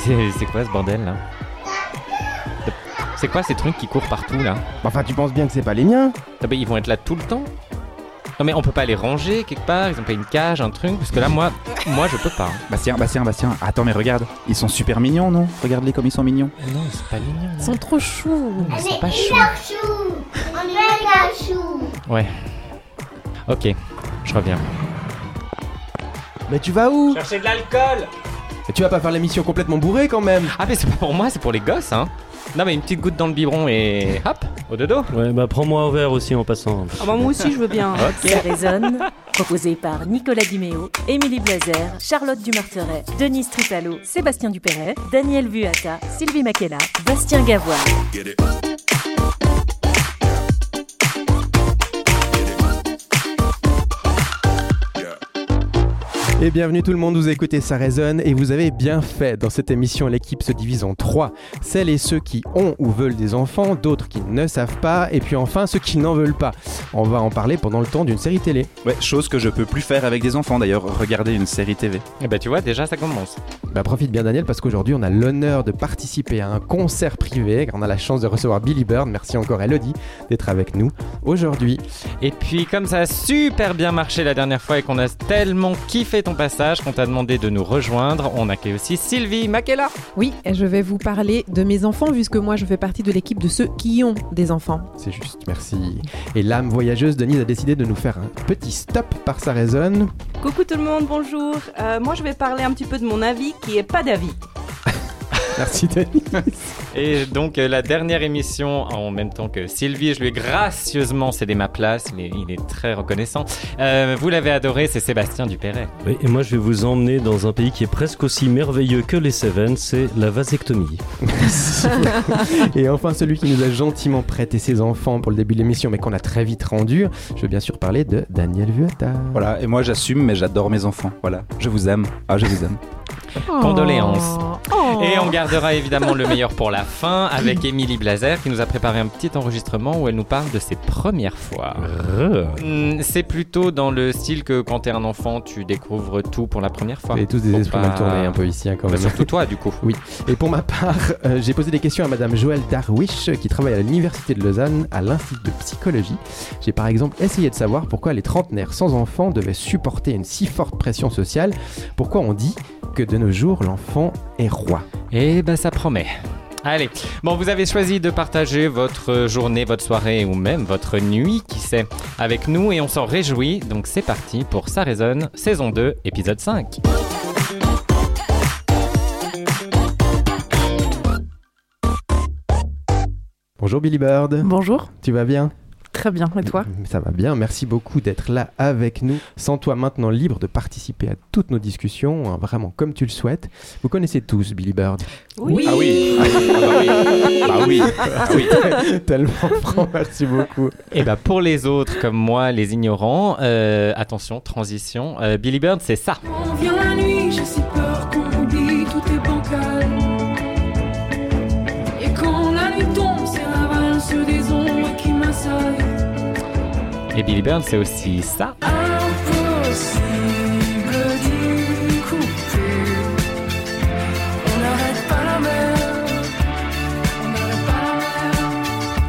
C'est c'est quoi ce bordel là C'est quoi ces trucs qui courent partout là Enfin, tu penses bien que c'est pas les miens Ah bah, Ils vont être là tout le temps Non mais on peut pas les ranger quelque part Ils ont pas une cage, un truc Parce que là moi, moi je peux pas. hein. Bastien, Bastien, Bastien, attends mais regarde, ils sont super mignons non? Regarde-les comme ils sont mignons. Non, c'est pas mignon. Ils sont trop choux. Ils sont pas chauds. chou On est chou Ouais. Ok, je reviens. Mais tu vas où? Chercher de l'alcool Mais Tu vas pas faire l'émission complètement bourrée quand même Ah mais c'est pas pour moi, c'est pour les gosses hein Non mais une petite goutte dans le biberon et hop, au dodo Ouais, bah prends-moi un verre aussi en passant. Ah bah moi aussi je veux bien. Ok. Ça résonne, proposé par Nicolas Diméo, Émilie Blazer, Charlotte Dumarteret, Denise Tripalo, Sébastien Dupéret, Daniel Vuata, Sylvie Makela, Bastien Gavois. Et bienvenue tout le monde, vous écoutez Ça résonne et vous avez bien fait. Dans cette émission, l'équipe se divise en trois. Celles et ceux qui ont ou veulent des enfants, d'autres qui ne savent pas, et puis enfin ceux qui n'en veulent pas. On va en parler pendant le temps d'une série télé. Ouais, chose que je peux plus faire avec des enfants d'ailleurs, regarder une série TV. Et bah tu vois, déjà ça commence. Bah profite bien Daniel parce qu'aujourd'hui on a l'honneur de participer à un concert privé. On a la chance de recevoir Billy Bird. Merci encore Elodie d'être avec nous aujourd'hui. Et puis comme ça a super bien marché la dernière fois et qu'on a tellement kiffé ton passage qu'on t'a demandé de nous rejoindre, on accueille aussi Sylvie Makela. Oui, et je vais vous parler de mes enfants puisque moi je fais partie de l'équipe de ceux qui ont des enfants. C'est juste, merci. Et l'âme voyageuse Denise a décidé de nous faire un petit stop par sa raisonne. Coucou tout le monde, bonjour. Euh, moi je vais parler un petit peu de mon avis qui est pas d'avis. Merci Denise. Et donc euh, la dernière émission en même temps que Sylvie, je lui ai gracieusement cédé ma place, il est, il est très reconnaissant. Euh, vous l'avez adoré, c'est Sébastien Dupéret. Oui, et moi je vais vous emmener dans un pays qui est presque aussi merveilleux que les Cévennes, c'est la vasectomie. Et enfin celui qui nous a gentiment prêté ses enfants pour le début de l'émission mais qu'on a très vite rendu. Je veux bien sûr parler de Daniel Vuata. Voilà, et moi j'assume mais j'adore mes enfants. Voilà, je vous aime. Ah, je vous aime. Condoléances. Oh. Et on gardera évidemment le meilleur pour la fin avec Émilie Blazer qui nous a préparé un petit enregistrement où elle nous parle de ses premières fois. Hmm, C'est plutôt dans le style que quand t'es un enfant, tu découvres tout pour la première fois. Avez tous des Faut esprits pas- mal tournés un peu ici hein, quand Bah, même. surtout toi du coup. Oui. Et pour ma part, euh, j'ai posé des questions à Madame Joëlle Darwish, qui travaille à l'Université de Lausanne, à l'Institut de psychologie. J'ai par exemple essayé de savoir pourquoi les trentenaires sans enfants devaient supporter une si forte pression sociale. Pourquoi on dit que de nos jours, l'enfant est roi. Et ben ça promet. Allez, bon vous avez choisi de partager votre journée, votre soirée ou même votre nuit, qui sait, avec nous et on s'en réjouit. Donc c'est parti pour Ça résonne, saison 2, épisode 5. Bonjour Billy Bird, Bonjour, tu vas bien? Très bien, et toi Ça va bien, merci beaucoup d'être là avec nous. Sans toi maintenant libre de participer à toutes nos discussions, hein, vraiment comme tu le souhaites. Vous connaissez tous Billy Bird. Oui. Ah oui, ah oui, ah bah oui, ah oui, ah oui. Tellement franc, merci beaucoup. Et bah pour les autres comme moi, les ignorants, euh, attention, transition, euh, Billy Bird c'est ça. On vient la nuit, j'ai si peur qu'on oublie, tout est bancal. Et Billy Bird c'est aussi ça.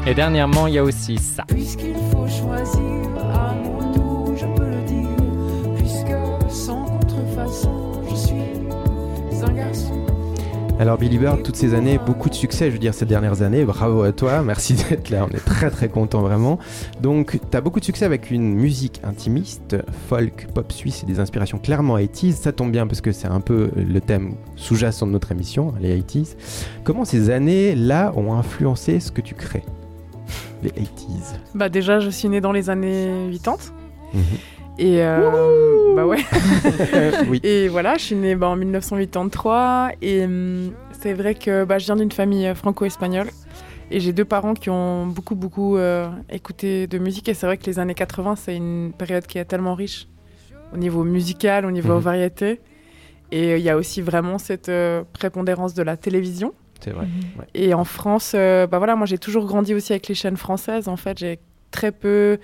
Et dernièrement il y a aussi ça. Puisqu'il faut choisir Alors Billy Bird, toutes ces années, beaucoup de succès, je veux dire ces dernières années, bravo à toi, merci d'être là, on est très très content vraiment. Donc tu as beaucoup de succès avec une musique intimiste, folk, pop suisse et des inspirations clairement 80s, ça tombe bien parce que c'est un peu le thème sous-jacent de notre émission, les 80s. Comment ces années-là ont influencé ce que tu crées? Les 80s. Bah déjà, je suis née dans les années 80. Mhm. Et euh, bah ouais. Oui. Et voilà, je suis née bah, en 1983 et hum, c'est vrai que bah, je viens d'une famille euh, franco-espagnole et j'ai deux parents qui ont beaucoup beaucoup euh, écouté de musique et c'est vrai que les années 80 c'est une période qui est tellement riche au niveau musical, au niveau Mhm. variété et euh, il y a aussi vraiment cette euh, prépondérance de la télévision. C'est vrai. ouais. Et en France, euh, bah voilà, moi j'ai toujours grandi aussi avec les chaînes françaises. En fait, j'ai très peu.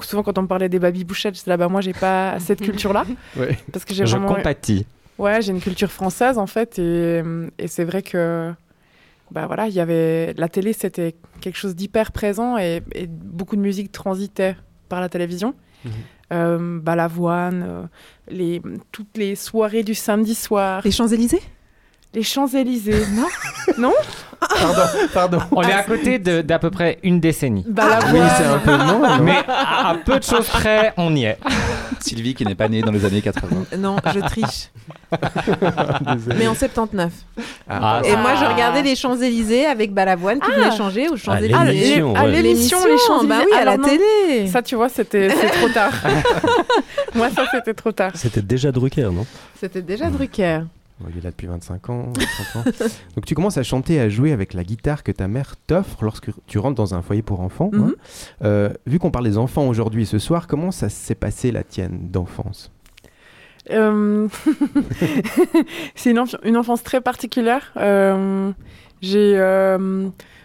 Souvent, quand on me parlait des baby bouchettes, j'étais là, bah moi j'ai pas cette culture-là. Ouais. Parce que j'ai Je vraiment. compatis. Ouais, j'ai une culture française en fait. Et, et c'est vrai que. Bah voilà, il y avait. La télé, c'était quelque chose d'hyper présent et, et beaucoup de musique transitait par la télévision. Mhm. Euh, Balavoine, euh, les, toutes les soirées du samedi soir. Les Champs-Élysées? Les Champs-Élysées, non Non Pardon, pardon. On est à côté de- d'à peu près une décennie. Balavoine. Oui, c'est un peu non. non Mais à, à peu de choses près, on y est. Sylvie qui n'est pas née dans les années 80. Non, je triche. Mais en 79. Ah, Et moi, je regardais les Champs-Élysées avec Balavoine qui venait changer aux Champs-Élysées. Ah, l'émission, ouais. l'émission, les Champs-Élysées. Bah oui, à la non, télé. Ça, tu vois, c'était trop tard. Moi, ça, c'était trop tard. C'était déjà Drucker, non? C'était déjà Drucker. Il est là depuis 25 ans, 30 ans. Donc tu commences à chanter, à jouer avec la guitare que ta mère t'offre lorsque tu rentres dans un foyer pour enfants. hein. Mhm. Euh, vu qu'on parle des enfants aujourd'hui et ce soir, comment ça s'est passé la tienne d'enfance? Euh, c'est une, enf- une enfance très particulière. Euh, j'ai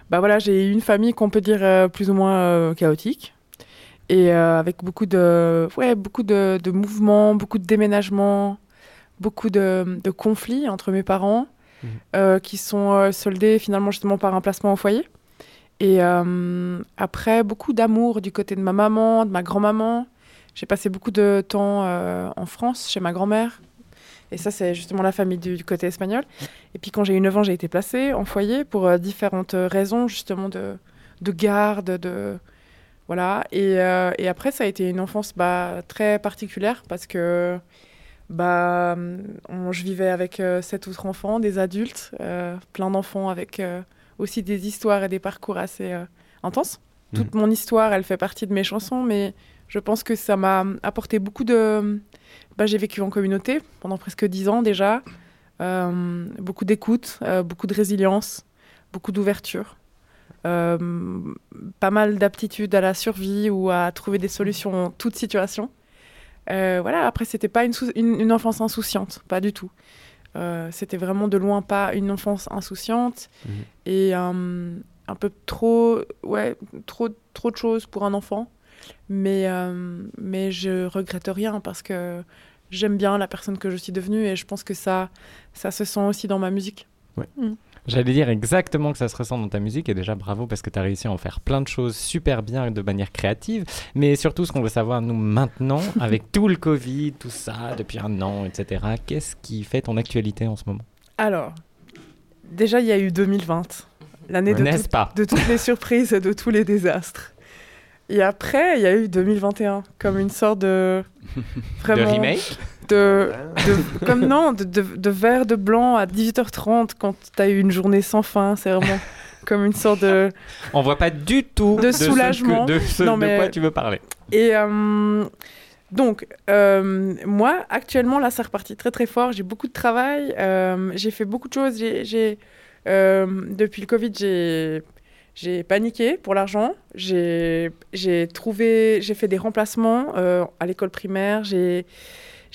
bah voilà, j'ai une famille qu'on peut dire plus ou moins chaotique. Et avec beaucoup de, ouais, beaucoup de, de mouvements, beaucoup de déménagements, beaucoup de, de conflits entre mes parents Mhm. euh, qui sont euh, soldés finalement justement par un placement au foyer. Et euh, après, beaucoup d'amour du côté de ma maman, de ma grand-maman. J'ai passé beaucoup de temps en France, chez ma grand-mère. Et ça, c'est justement la famille du, du côté espagnol. Et puis, quand j'ai eu 9 ans, j'ai été placée en foyer pour différentes raisons, justement, de, de garde, de... Voilà. Et, et après, ça a été une enfance bah, très particulière parce que bah, on- je vivais avec euh, sept autres enfants, des adultes, euh, plein d'enfants avec euh, aussi des histoires et des parcours assez euh, intenses. Toute mon histoire, elle fait partie de mes chansons, mais je pense que ça m'a apporté beaucoup de... Bah, j'ai vécu en communauté pendant presque dix ans déjà. Euh, beaucoup d'écoute, euh, beaucoup de résilience, beaucoup d'ouverture. Euh, pas mal d'aptitude à la survie ou à trouver des solutions en toute situation. Euh, voilà, après, c'était pas une, sou- une, une enfance insouciante, pas du tout. Euh, c'était vraiment de loin pas une enfance insouciante Mhm. et euh, un peu trop, ouais, trop, trop de choses pour un enfant. Mais, euh, mais je regrette rien parce que j'aime bien la personne que je suis devenue et je pense que ça, ça se sent aussi dans ma musique. J'allais dire exactement que ça se ressent dans ta musique et déjà bravo parce que tu as réussi à en faire plein de choses super bien de manière créative. Mais surtout, ce qu'on veut savoir, nous, maintenant, avec tout le Covid, tout ça, depuis un an, etc., qu'est-ce qui fait ton actualité en ce moment? Alors, déjà, il y a eu 2020, l'année de, N'est-ce tout- pas? de toutes les surprises et de tous les désastres. Et après, il y a eu 2021, comme une sorte de... De Vraiment, remake? De, de- comme non, de, de, de verre de blanc à 18h30 quand tu as eu une journée sans fin. C'est vraiment comme une sorte de. On voit pas du tout De que- soulagement. de, ce Non, de mais- quoi tu veux parler. Et euh, donc, euh, moi, actuellement, là, c'est reparti très très fort. J'ai beaucoup de travail. euh, j'ai fait beaucoup de choses. J'ai, depuis le Covid, j'ai. J'ai paniqué pour l'argent. J'ai j'ai trouvé, j'ai fait des remplacements euh, à l'école primaire. J'ai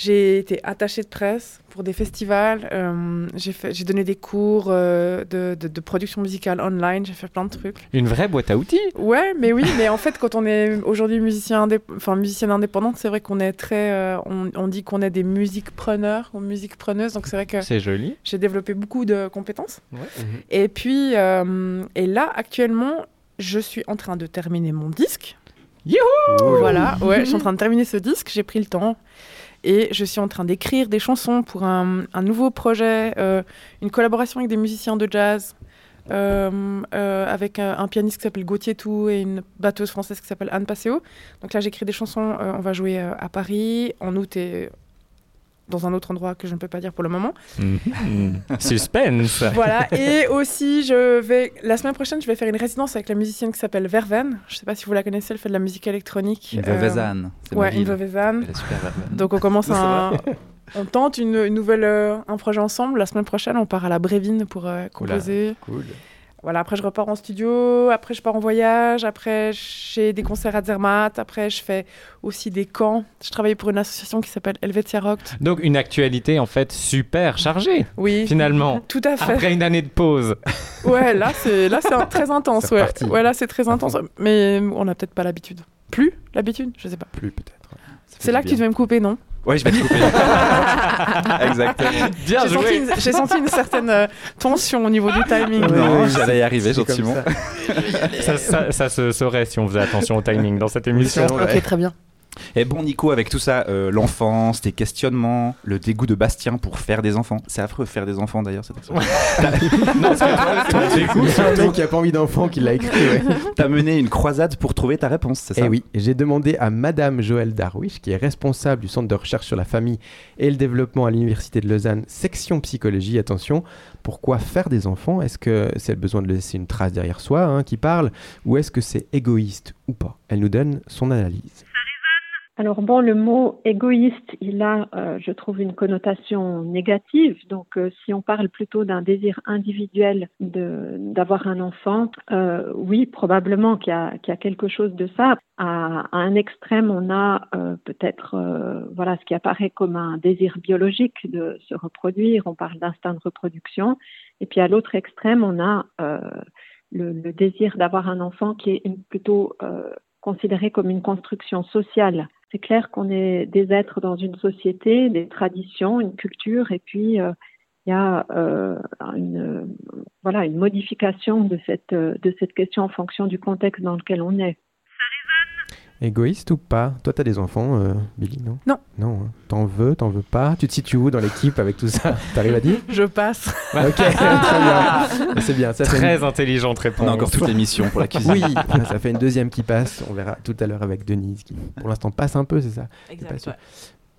j'ai été attachée de presse pour des festivals. euh, j'ai donné des cours euh, de, de, de production musicale online. J'ai fait plein de trucs. Une vraie boîte à outils Ouais, mais oui, mais en fait, quand on est aujourd'hui musicien indép- enfin, musicienne indépendante, c'est vrai qu'on est très. euh, on, on dit qu'on est des musique-preneurs ou musique-preneuses, donc c'est vrai que C'est joli. j'ai développé beaucoup de compétences. Ouais. Et puis, euh, et là, actuellement, je suis en train de terminer mon disque. Youhou Voilà, ouais, je suis en train de terminer ce disque, j'ai pris le temps. Et je suis en train d'écrire des chansons pour un, nouveau projet, euh, une collaboration avec des musiciens de jazz, euh, euh, avec un, un pianiste qui s'appelle Gauthier Tout et une batteuse française qui s'appelle Anne Passeo. Donc là, j'écris des chansons, on va jouer à Paris en août et dans un autre endroit que je ne peux pas dire pour le moment. Mhm. Suspense. Voilà, et aussi, je vais, la semaine prochaine, je vais faire une résidence avec la musicienne qui s'appelle Verven. Je ne sais pas si vous la connaissez, elle fait de la musique électronique. Une ma Ouais, une Vevezane. Elle est super Verveine. Donc on commence un, on tente une, une nouvelle, euh, un projet ensemble. La semaine prochaine, on part à la Brévine pour euh, composer. Cool. Voilà, après je repars en studio, après je pars en voyage, après j'ai des concerts à Zermatt, après je fais aussi des camps. Je travaille pour une association qui s'appelle Helvetia Rock. Donc une actualité en fait super chargée. Oui. Finalement. Tout à fait. Après une année de pause. Ouais, là c'est là c'est un- très intense. Ouais. ouais, là c'est très intense, mais on n'a peut-être pas l'habitude. Plus l'habitude, je sais pas. Plus peut-être. C'est là que tu devais me couper, non? Ouais, je vais te couper. Exactement. Bien J'ai senti, joué. une- j'ai senti une certaine euh, tension au niveau du timing. Non, j'allais y arriver gentiment. ça. Ça, ça- ça se saurait si on faisait attention au timing dans cette émission. Ouais. Ok, très bien. Et bon, Nico, avec tout ça, euh, l'enfance, tes questionnements, le dégoût de Bastien pour faire des enfants. C'est affreux, faire des enfants d'ailleurs, cette expression. C'est un mec qui a pas envie d'enfant qui l'a écrit. Ouais. T'as mené une croisade pour trouver ta réponse, c'est ça? Eh oui, j'ai demandé à Madame Joëlle Darwish, qui est responsable du Centre de recherche sur la famille et le développement à l'Université de Lausanne, section psychologie, attention, pourquoi faire des enfants? Est-ce que c'est le besoin de laisser une trace derrière soi hein, qui parle, ou est-ce que c'est égoïste ou pas? Elle nous donne son analyse. Alors bon, le mot égoïste, il a, euh, je trouve, une connotation négative. Donc, euh, si on parle plutôt d'un désir individuel d'avoir un enfant, euh, oui, probablement qu'il y, a- quelque chose de ça. À, un extrême, on a peut-être, voilà, ce qui apparaît comme un désir biologique de se reproduire. On parle d'instinct de reproduction. Et puis à l'autre extrême, on a le, désir d'avoir un enfant qui est plutôt considéré comme une construction sociale. C'est clair qu'on est des êtres dans une société, des traditions, une culture, et puis euh, il y a euh, une, modification de cette, euh, de cette question en fonction du contexte dans lequel on est. Égoïste ou pas? Toi, t'as des enfants, euh, Billy, non? Non. Non, hein. t'en veux, t'en veux pas? Tu te situes où dans l'équipe avec tout ça? T'arrives à dire? Je passe. Ok, très bien. C'est bien, ça fait une- Très intelligente réponse. On a encore toute l'émission pour la cuisine. Oui, ça fait une deuxième qui passe. On verra tout à l'heure avec Denise qui, pour l'instant, passe un peu, c'est ça? Sûr.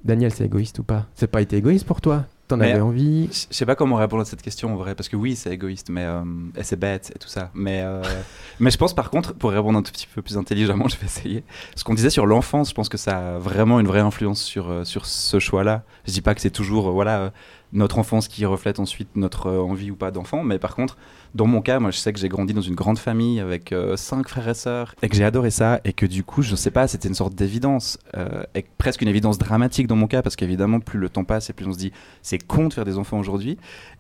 Daniel, c'est égoïste ou pas? C'est pas été égoïste pour toi? T'en avais envie? Je sais pas comment répondre à cette question en vrai, parce que oui, c'est égoïste, mais euh, et c'est bête et tout ça. Mais, euh, mais je pense par contre, pour répondre un tout petit peu plus intelligemment, je vais essayer. Ce qu'on disait sur l'enfance, je pense que ça a vraiment une vraie influence sur, euh, sur ce choix-là. Je dis pas que c'est toujours voilà notre enfance qui reflète ensuite notre envie ou pas d'enfant, mais par contre, dans mon cas, moi je sais que j'ai grandi dans une grande famille avec euh, cinq frères et sœurs et que j'ai adoré ça et que du coup, je sais pas, c'était une sorte d'évidence, euh, et presque une évidence dramatique dans mon cas, parce qu'évidemment, plus le temps passe et plus on se dit c'est con de faire des enfants aujourd'hui.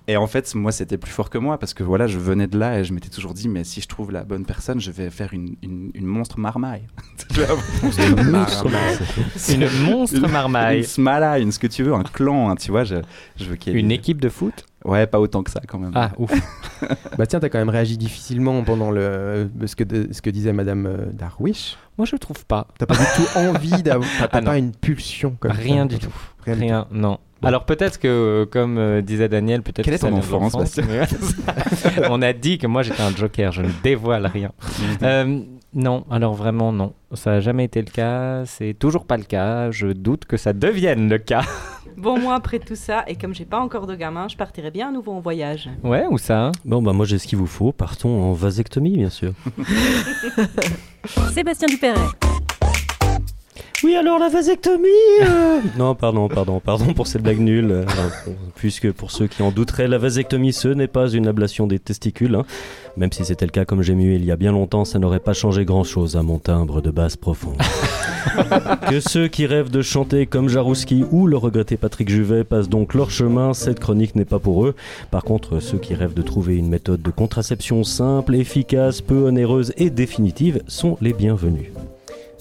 Et en fait, moi, c'était plus fort que moi parce que voilà, je venais de là et je m'étais toujours dit, mais si je trouve la bonne personne, je vais faire une, une, une monstre marmaille. Une monstre Une monstre marmaille. Une smala, une ce que tu veux, un clan, hein, tu vois. Je, je veux qu'il y ait Une des- équipe de foot? Ouais, pas autant que ça quand même. Ah, ouf. Bah tiens, t'as quand même réagi difficilement pendant le, ce, que, ce que disait Madame euh, Darwish. Moi, je trouve pas. T'as pas du tout envie d'avoir. T'as Ah, pas une pulsion comme Rien ça. du tout. Rien du non. Alors peut-être que, euh, comme euh, disait Daniel, peut-être Quelle que est ton enfance, mais- On a dit que moi j'étais un joker, je ne dévoile rien. Euh, non, alors vraiment non. Ça n'a jamais été le cas, c'est toujours pas le cas. Je doute que ça devienne le cas. Bon, moi, après tout ça, et comme j'ai pas encore de gamin, je partirai bien à nouveau en voyage. Ouais, ou ça hein Bon, bah moi j'ai ce qu'il vous faut. Partons en vasectomie, bien sûr. Sébastien Dupéret. Oui, alors la vasectomie euh Non, pardon, pardon, pardon pour cette blague nulle. euh, puisque pour ceux qui en douteraient, la vasectomie, ce n'est pas une ablation des testicules. hein. Même si c'était le cas comme j'ai mué il y a bien longtemps, ça n'aurait pas changé grand-chose à mon timbre de basse profonde. que ceux qui rêvent de chanter comme Jarouski ou le regretté Patrick Juvet passent donc leur chemin, cette chronique n'est pas pour eux. Par contre, ceux qui rêvent de trouver une méthode de contraception simple, efficace, peu onéreuse et définitive sont les bienvenus.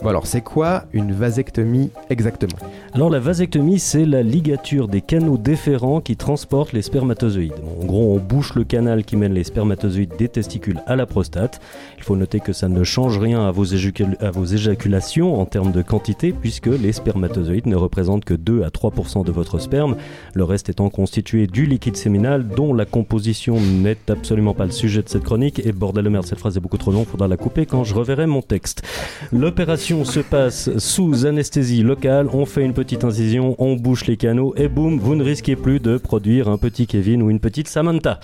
Bon alors, c'est quoi une vasectomie exactement? Alors la vasectomie, c'est la ligature des canaux déférents qui transportent les spermatozoïdes. En gros, on bouche le canal qui mène les spermatozoïdes des testicules à la prostate. Il faut noter que ça ne change rien à vos, éjacul- à vos éjaculations en termes de quantité, puisque les spermatozoïdes ne représentent que 2 à 3% de votre sperme, le reste étant constitué du liquide séminal, dont la composition n'est absolument pas le sujet de cette chronique. Et bordel de merde, cette phrase est beaucoup trop longue, faudra la couper quand je reverrai mon texte. L'opération Se passe sous anesthésie locale. On fait une petite incision, on bouche les canaux et boum, vous ne risquez plus de produire un petit Kevin ou une petite Samantha.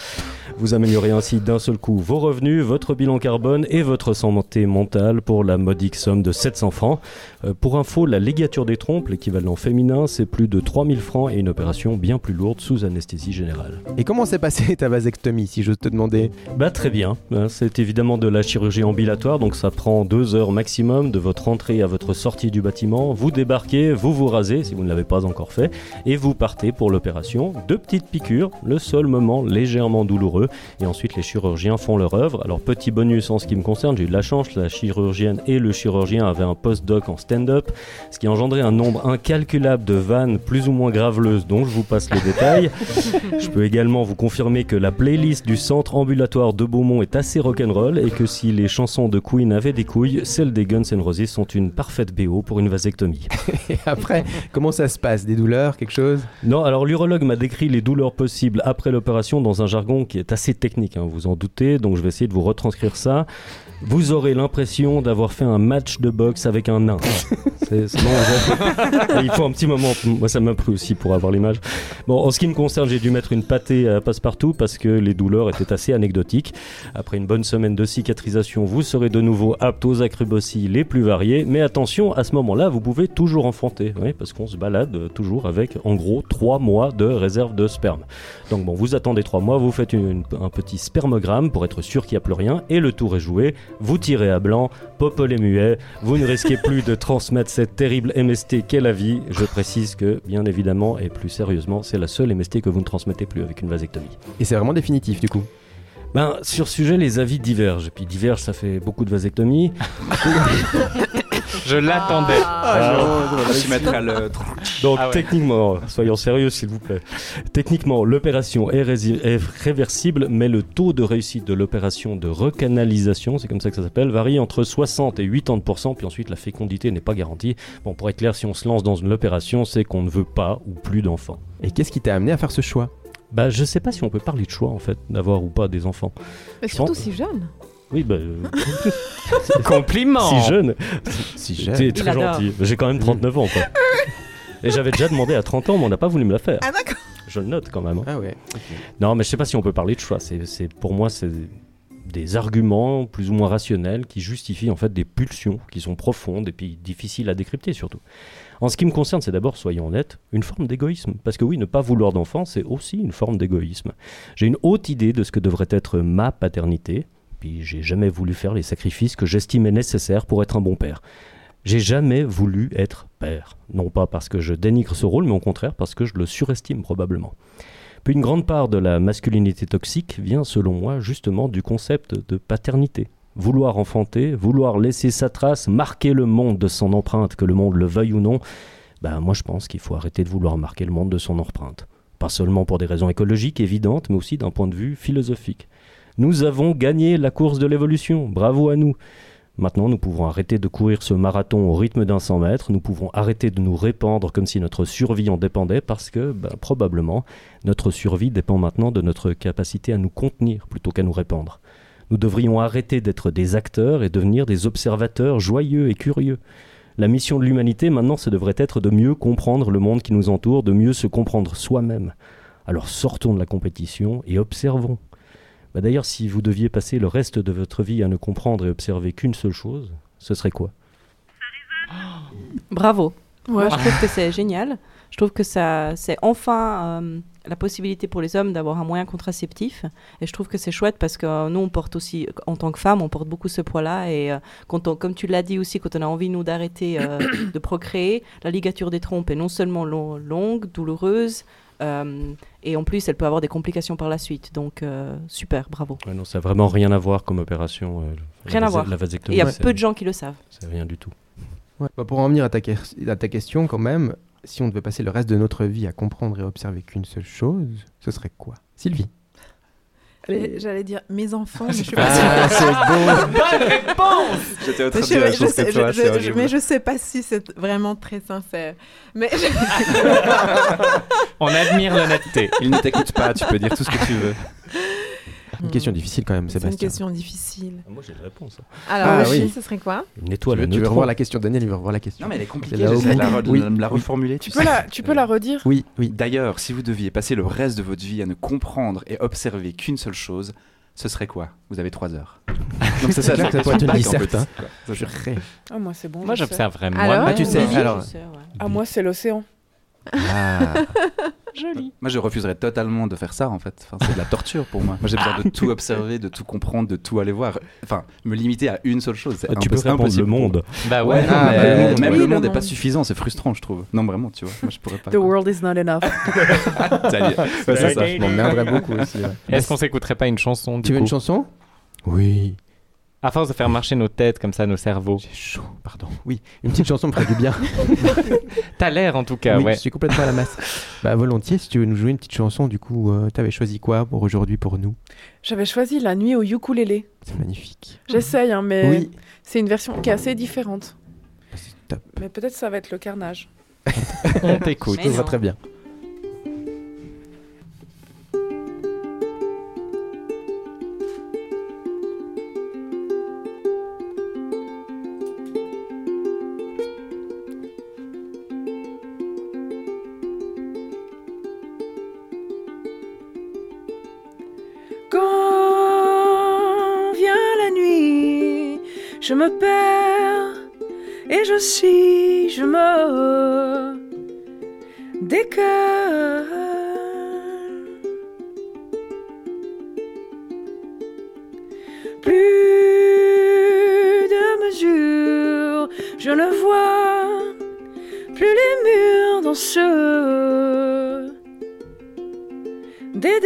Vous améliorez ainsi d'un seul coup vos revenus, votre bilan carbone et votre santé mentale pour la modique somme de 700 francs. Euh, pour info, la ligature des trompes, l'équivalent féminin, c'est plus de 3000 francs et une opération bien plus lourde sous anesthésie générale. Et comment s'est passée ta vasectomie, si j'ose te demander? Bah très bien. Hein, C'est évidemment de la chirurgie ambulatoire, donc ça prend deux heures maximum de votre à votre sortie du bâtiment. Vous débarquez, vous vous rasez si vous ne l'avez pas encore fait, et vous partez pour l'opération. Deux petites piqûres, le seul moment légèrement douloureux, et ensuite les chirurgiens font leur œuvre. Alors petit bonus en ce qui me concerne, j'ai eu de la chance, la chirurgienne et le chirurgien avaient un post-doc en stand-up, ce qui a engendré un nombre incalculable de vannes plus ou moins graveleuses dont je vous passe les détails. Je peux également vous confirmer que la playlist du centre ambulatoire de Beaumont est assez rock'n'roll et que si les chansons de Queen avaient des couilles, celles des Guns N' Roses sont une parfaite BO pour une vasectomie. Et après, comment ça se passe? Des douleurs, quelque chose? Non, alors l'urologue m'a décrit les douleurs possibles après l'opération dans un jargon qui est assez technique, hein, vous en doutez, donc je vais essayer de vous retranscrire ça. Vous aurez l'impression d'avoir fait un match de boxe avec un nain. C'est- c'est bon, Il faut un petit moment. Moi, ça m'a pris aussi pour avoir l'image. Bon, en ce qui me concerne, j'ai dû mettre une pâtée à passe-partout parce que les douleurs étaient assez anecdotiques. Après une bonne semaine de cicatrisation, vous serez de nouveau apte aux acrobaties les plus variées. Mais attention, à ce moment-là, vous pouvez toujours enfanter, oui, parce qu'on se balade euh, toujours avec, en gros, trois mois de réserve de sperme. Donc bon, vous attendez trois mois, vous faites une- un petit spermogramme pour être sûr qu'il n'y a plus rien, et le tour est joué. Vous tirez à blanc, popol est muet, vous ne risquez plus de transmettre cette terrible MST qu'est la vie. Je précise que, bien évidemment, et plus sérieusement, c'est la seule MST que vous ne transmettez plus avec une vasectomie. Et c'est vraiment définitif, du coup? Ben, sur ce sujet, les avis divergent. Et puis divergent, ça fait beaucoup de vasectomies. Je l'attendais. Ah, je vais mettre à le. Donc Ah ouais. techniquement, soyons sérieux s'il vous plaît. Techniquement, l'opération est, réversible, mais le taux de réussite de l'opération de recanalisation, c'est comme ça que ça s'appelle, varie entre 60 et 80%, puis ensuite la fécondité n'est pas garantie. Bon, pour être clair, si on se lance dans une opération, c'est qu'on ne veut pas ou plus d'enfants. Et qu'est-ce qui t'a amené à faire ce choix? Bah, je sais pas si on peut parler de choix en fait, d'avoir ou pas des enfants. Mais surtout pense- si jeune. Oui, bah. euh, Compliment. si jeune. Si jeune. très adore. gentil. J'ai quand même 39 ans, quoi. Et j'avais déjà demandé à 30 ans, mais on n'a pas voulu me la faire. Ah d'accord. Je le note quand même. hein. Ah ouais. Non, mais je sais pas si on peut parler de choix. C'est, c'est- pour moi, c'est des arguments plus ou moins rationnels qui justifient en fait des pulsions qui sont profondes et puis difficiles à décrypter surtout. En ce qui me concerne, c'est d'abord, soyons honnêtes, une forme d'égoïsme. Parce que oui, ne pas vouloir d'enfant, c'est aussi une forme d'égoïsme. J'ai une haute idée de ce que devrait être ma paternité, puis j'ai jamais voulu faire les sacrifices que j'estimais nécessaires pour être un bon père. J'ai jamais voulu être père. Non pas parce que je dénigre ce rôle, mais au contraire parce que je le surestime probablement. Puis une grande part de la masculinité toxique vient, selon moi, justement du concept de paternité. Vouloir enfanter, vouloir laisser sa trace, marquer le monde de son empreinte, que le monde le veuille ou non, ben moi je pense qu'il faut arrêter de vouloir marquer le monde de son empreinte. Pas seulement pour des raisons écologiques évidentes, mais aussi d'un point de vue philosophique. Nous avons gagné la course de l'évolution, bravo à nous. Maintenant, nous pouvons arrêter de courir ce marathon au rythme d'un 100 mètres, nous pouvons arrêter de nous répandre comme si notre survie en dépendait, parce que, ben, probablement, notre survie dépend maintenant de notre capacité à nous contenir plutôt qu'à nous répandre. Nous devrions arrêter d'être des acteurs et devenir des observateurs joyeux et curieux. La mission de l'humanité maintenant, ce devrait être de mieux comprendre le monde qui nous entoure, de mieux se comprendre soi-même. Alors sortons de la compétition et observons. Bah D'ailleurs, si vous deviez passer le reste de votre vie à ne comprendre et observer qu'une seule chose, ce serait quoi? Bravo. Ouais. Moi, je trouve que c'est génial. Je trouve que ça, c'est enfin euh, la possibilité pour les hommes d'avoir un moyen contraceptif. Et je trouve que c'est chouette parce que euh, nous, on porte aussi, en tant que femme, on porte beaucoup ce poids-là. Et euh, quand on, comme tu l'as dit aussi, quand on a envie, nous, d'arrêter euh, de procréer, la ligature des trompes est non seulement long- longue, douloureuse, euh, et en plus, elle peut avoir des complications par la suite. Donc, euh, super, bravo. Ouais, Non, ça n'a vraiment rien à voir comme opération. euh, la Rien à voir. La Et vasectomie, il y a peu de gens qui le savent. C'est rien du tout. Ouais. Bah, pour en venir à ta, que- à ta question, quand même, si on devait passer le reste de notre vie à comprendre et observer qu'une seule chose, ce serait quoi? Sylvie J'allais dire mes enfants, mais je suis pas Ah, sûre. c'est beau Bonne réponse J'étais Mais train de je, dire la je chose sais, que je- toi, je- c'est je- horrible. mais je sais pas si c'est vraiment très sincère. Mais On admire l'honnêteté. Il ne t'écoute pas, tu peux dire tout ce que tu veux. Une question difficile quand même, C'est une Sébastien. question difficile. Moi j'ai la réponse. Alors, Ah, oui. ce serait quoi? Une Tu étoile veux, tu veux revoir la question, Daniel, il veut revoir la question. Non, mais elle est compliquée, j'essaie de la, re- Oui, la reformuler. Tu peux la, tu peux la redire? Oui, oui. D'ailleurs, si vous deviez passer le reste de votre vie à ne comprendre et observer qu'une seule chose, ce serait quoi? Vous avez trois heures. Donc C'est clair que ça pourrait être une disserte, hein. Ça, Je c'est- rêve. Ah, moi, c'est bon. Moi, j'observerais moi. Alors? Ah, tu sais, alors. Ah, moi, c'est l'océan. Ah, Joli. Moi, je refuserais totalement de faire ça, en fait. Enfin, c'est de la torture pour moi. Moi, j'ai besoin de tout observer, de tout comprendre, de tout aller voir. Enfin, me limiter à une seule chose, c'est Ah, tu peux répondre impossible le monde. Bah Ouais, ouais. non, mais le monde. même Oui, le monde n'est pas suffisant, c'est frustrant, je trouve. Non, vraiment, tu vois. Moi, je pourrais pas. The world is not enough. Ouais, c'est ça. je m'emmerderais beaucoup aussi. ouais. Est-ce qu'on s'écouterait pas une chanson du Tu veux une chanson? Oui. À force de faire marcher nos têtes comme ça, nos cerveaux. J'ai chaud, pardon. Oui, une petite chanson me ferait du bien. T'as l'air en tout cas, oui, ouais. je suis complètement à la masse. Bah volontiers, si tu veux nous jouer une petite chanson, du coup, euh, t'avais choisi quoi pour aujourd'hui pour nous? J'avais choisi La nuit au ukulélé. C'est magnifique. J'essaye, hein, mais Oui, c'est une version qui est assez différente. c'est top. Mais peut-être ça va être le carnage. On t'écoute. Ça va très bien. Me perds et je suis, je me décale. Plus de mesure, je ne vois plus les murs dans ce des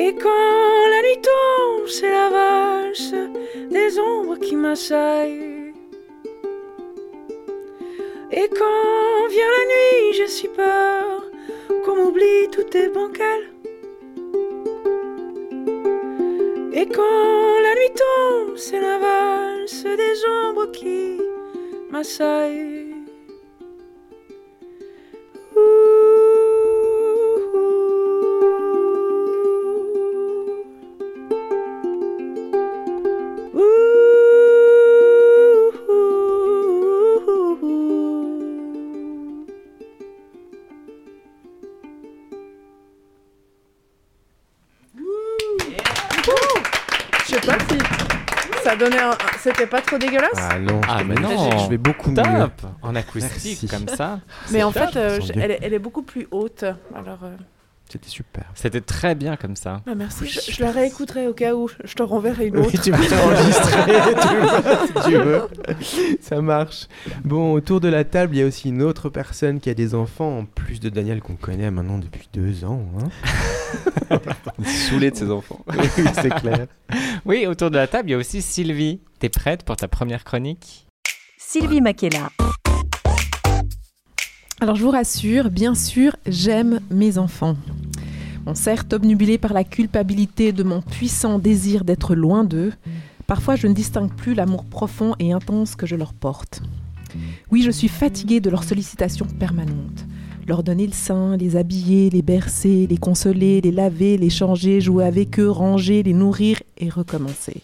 Et quand la nuit tombe, c'est la valse des ombres qui m'assaillent. Et quand vient la nuit, j'ai si peur qu'on m'oublie, tout est bancal. Et quand la nuit tombe, c'est la valse des ombres qui m'assaillent. C'était pas trop dégueulasse Ah non, Ah, mais non. Je vais beaucoup mieux. En acoustique Merci. comme ça. Mais en top, fait, euh, elle est beaucoup plus haute. Alors, euh, C'était super. C'était très bien comme ça. bah, merci. Je, je la réécouterai au cas où. Je te renverrai une autre. Oui, tu peux t'enregistrer tu veux, si tu veux. Ça marche. Bon, autour de la table, il y a aussi une autre personne qui a des enfants, en plus de Daniel qu'on connaît maintenant depuis deux ans. hein. Saoulé de ses enfants. oui, c'est clair. Oui, autour de la table, il y a aussi Sylvie. T'es prête pour ta première chronique? Sylvie Makela. Alors je vous rassure, bien sûr, j'aime mes enfants. Bon, certes, obnubilé par la culpabilité de mon puissant désir d'être loin d'eux, parfois je ne distingue plus l'amour profond et intense que je leur porte. Oui, je suis fatiguée de leur sollicitation permanente. Leur donner le sein, les habiller, les bercer, les consoler, les laver, les changer, jouer avec eux, ranger, les nourrir et recommencer.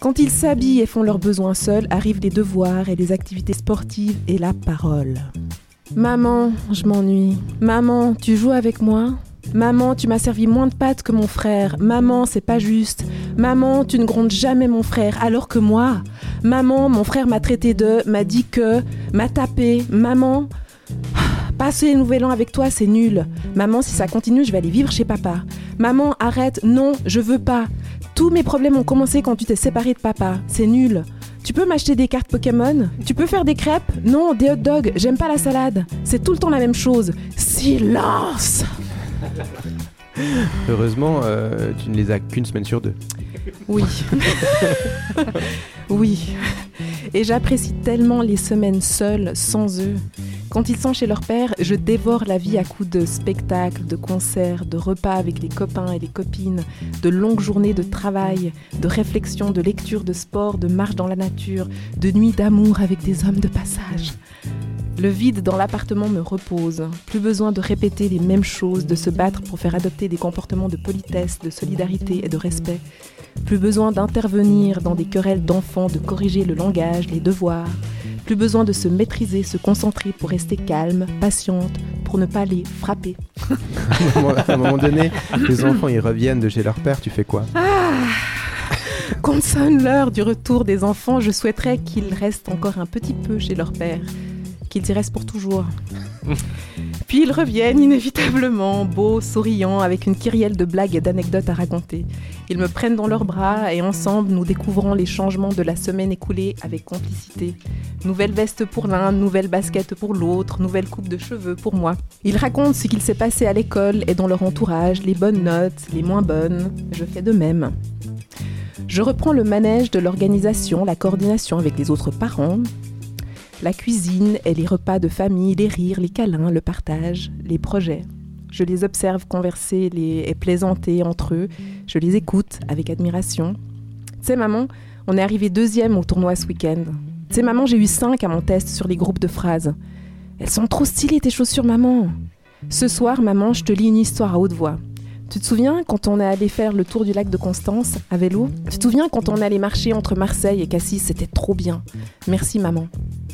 Quand ils s'habillent et font leurs besoins seuls, arrivent les devoirs et les activités sportives et la parole. Maman, je m'ennuie. Maman, tu joues avec moi? Maman, tu m'as servi moins de pâtes que mon frère. Maman, c'est pas juste. Maman, tu ne grondes jamais mon frère, alors que moi. Maman, mon frère m'a traité de, m'a dit que, m'a tapé. Maman, passer le nouvel an avec toi, c'est nul. Maman, si ça continue, je vais aller vivre chez papa. Maman, arrête. Non, je veux pas. Tous mes problèmes ont commencé quand tu t'es séparé de papa. C'est nul. Tu peux m'acheter des cartes Pokémon? Tu peux faire des crêpes? Non, des hot dogs. J'aime pas la salade. C'est tout le temps la même chose. Silence Heureusement, euh, tu ne les as qu'une semaine sur deux. Oui. oui. Et j'apprécie tellement les semaines seules, sans eux. Quand ils sont chez leur père, je dévore la vie à coups de spectacles, de concerts, de repas avec les copains et les copines, de longues journées de travail, de réflexion, de lecture, de sport, de marche dans la nature, de nuits d'amour avec des hommes de passage. Le vide dans l'appartement me repose. Plus besoin de répéter les mêmes choses, de se battre pour faire adopter des comportements de politesse, de solidarité et de respect. Plus besoin d'intervenir dans des querelles d'enfants, de corriger le langage, les devoirs. Plus besoin de se maîtriser, se concentrer pour rester calme, patiente, pour ne pas les frapper. à, un moment, à un moment donné, les enfants ils reviennent de chez leur père, tu fais quoi? Ah Quand sonne l'heure du retour des enfants, je souhaiterais qu'ils restent encore un petit peu chez leur père, qu'ils y restent pour toujours. Puis ils reviennent inévitablement, beaux, souriants, avec une kyrielle de blagues et d'anecdotes à raconter. Ils me prennent dans leurs bras et ensemble nous découvrons les changements de la semaine écoulée avec complicité. Nouvelle veste pour l'un, nouvelle basket pour l'autre, nouvelle coupe de cheveux pour moi. Ils racontent ce qu'il s'est passé à l'école et dans leur entourage, les bonnes notes, les moins bonnes. Je fais de même. Je reprends le manège de l'organisation, la coordination avec les autres parents, la cuisine et les repas de famille, les rires, les câlins, le partage, les projets. Je les observe converser les... et plaisanter entre eux. Je les écoute avec admiration. Tu sais, maman, on est arrivé deuxième au tournoi ce week-end. Tu sais, maman, j'ai eu cinq à mon test sur les groupes de phrases. Elles sont trop stylées, tes chaussures, maman. Ce soir, maman, je te lis une histoire à haute voix. Tu te souviens quand on est allé faire le tour du lac de Constance à vélo? Tu te souviens quand on est allé marcher entre Marseille et Cassis? C'était trop bien. Merci, maman.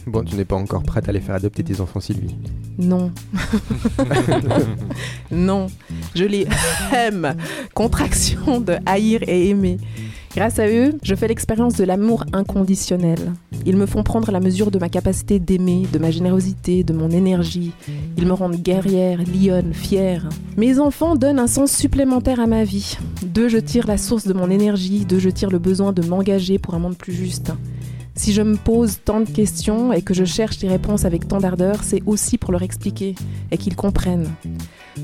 Bon, tu n'es pas encore prête à les faire adopter tes enfants, Sylvie. Non. non. Je les aime. Contraction de haïr et aimer. Grâce à eux, je fais l'expérience de l'amour inconditionnel. Ils me font prendre la mesure de ma capacité d'aimer, de ma générosité, de mon énergie. Ils me rendent guerrière, lionne, fière. Mes enfants donnent un sens supplémentaire à ma vie. D'eux, je tire la source de mon énergie, d'eux, je tire le besoin de m'engager pour un monde plus juste. Si je me pose tant de questions et que je cherche des réponses avec tant d'ardeur, c'est aussi pour leur expliquer et qu'ils comprennent.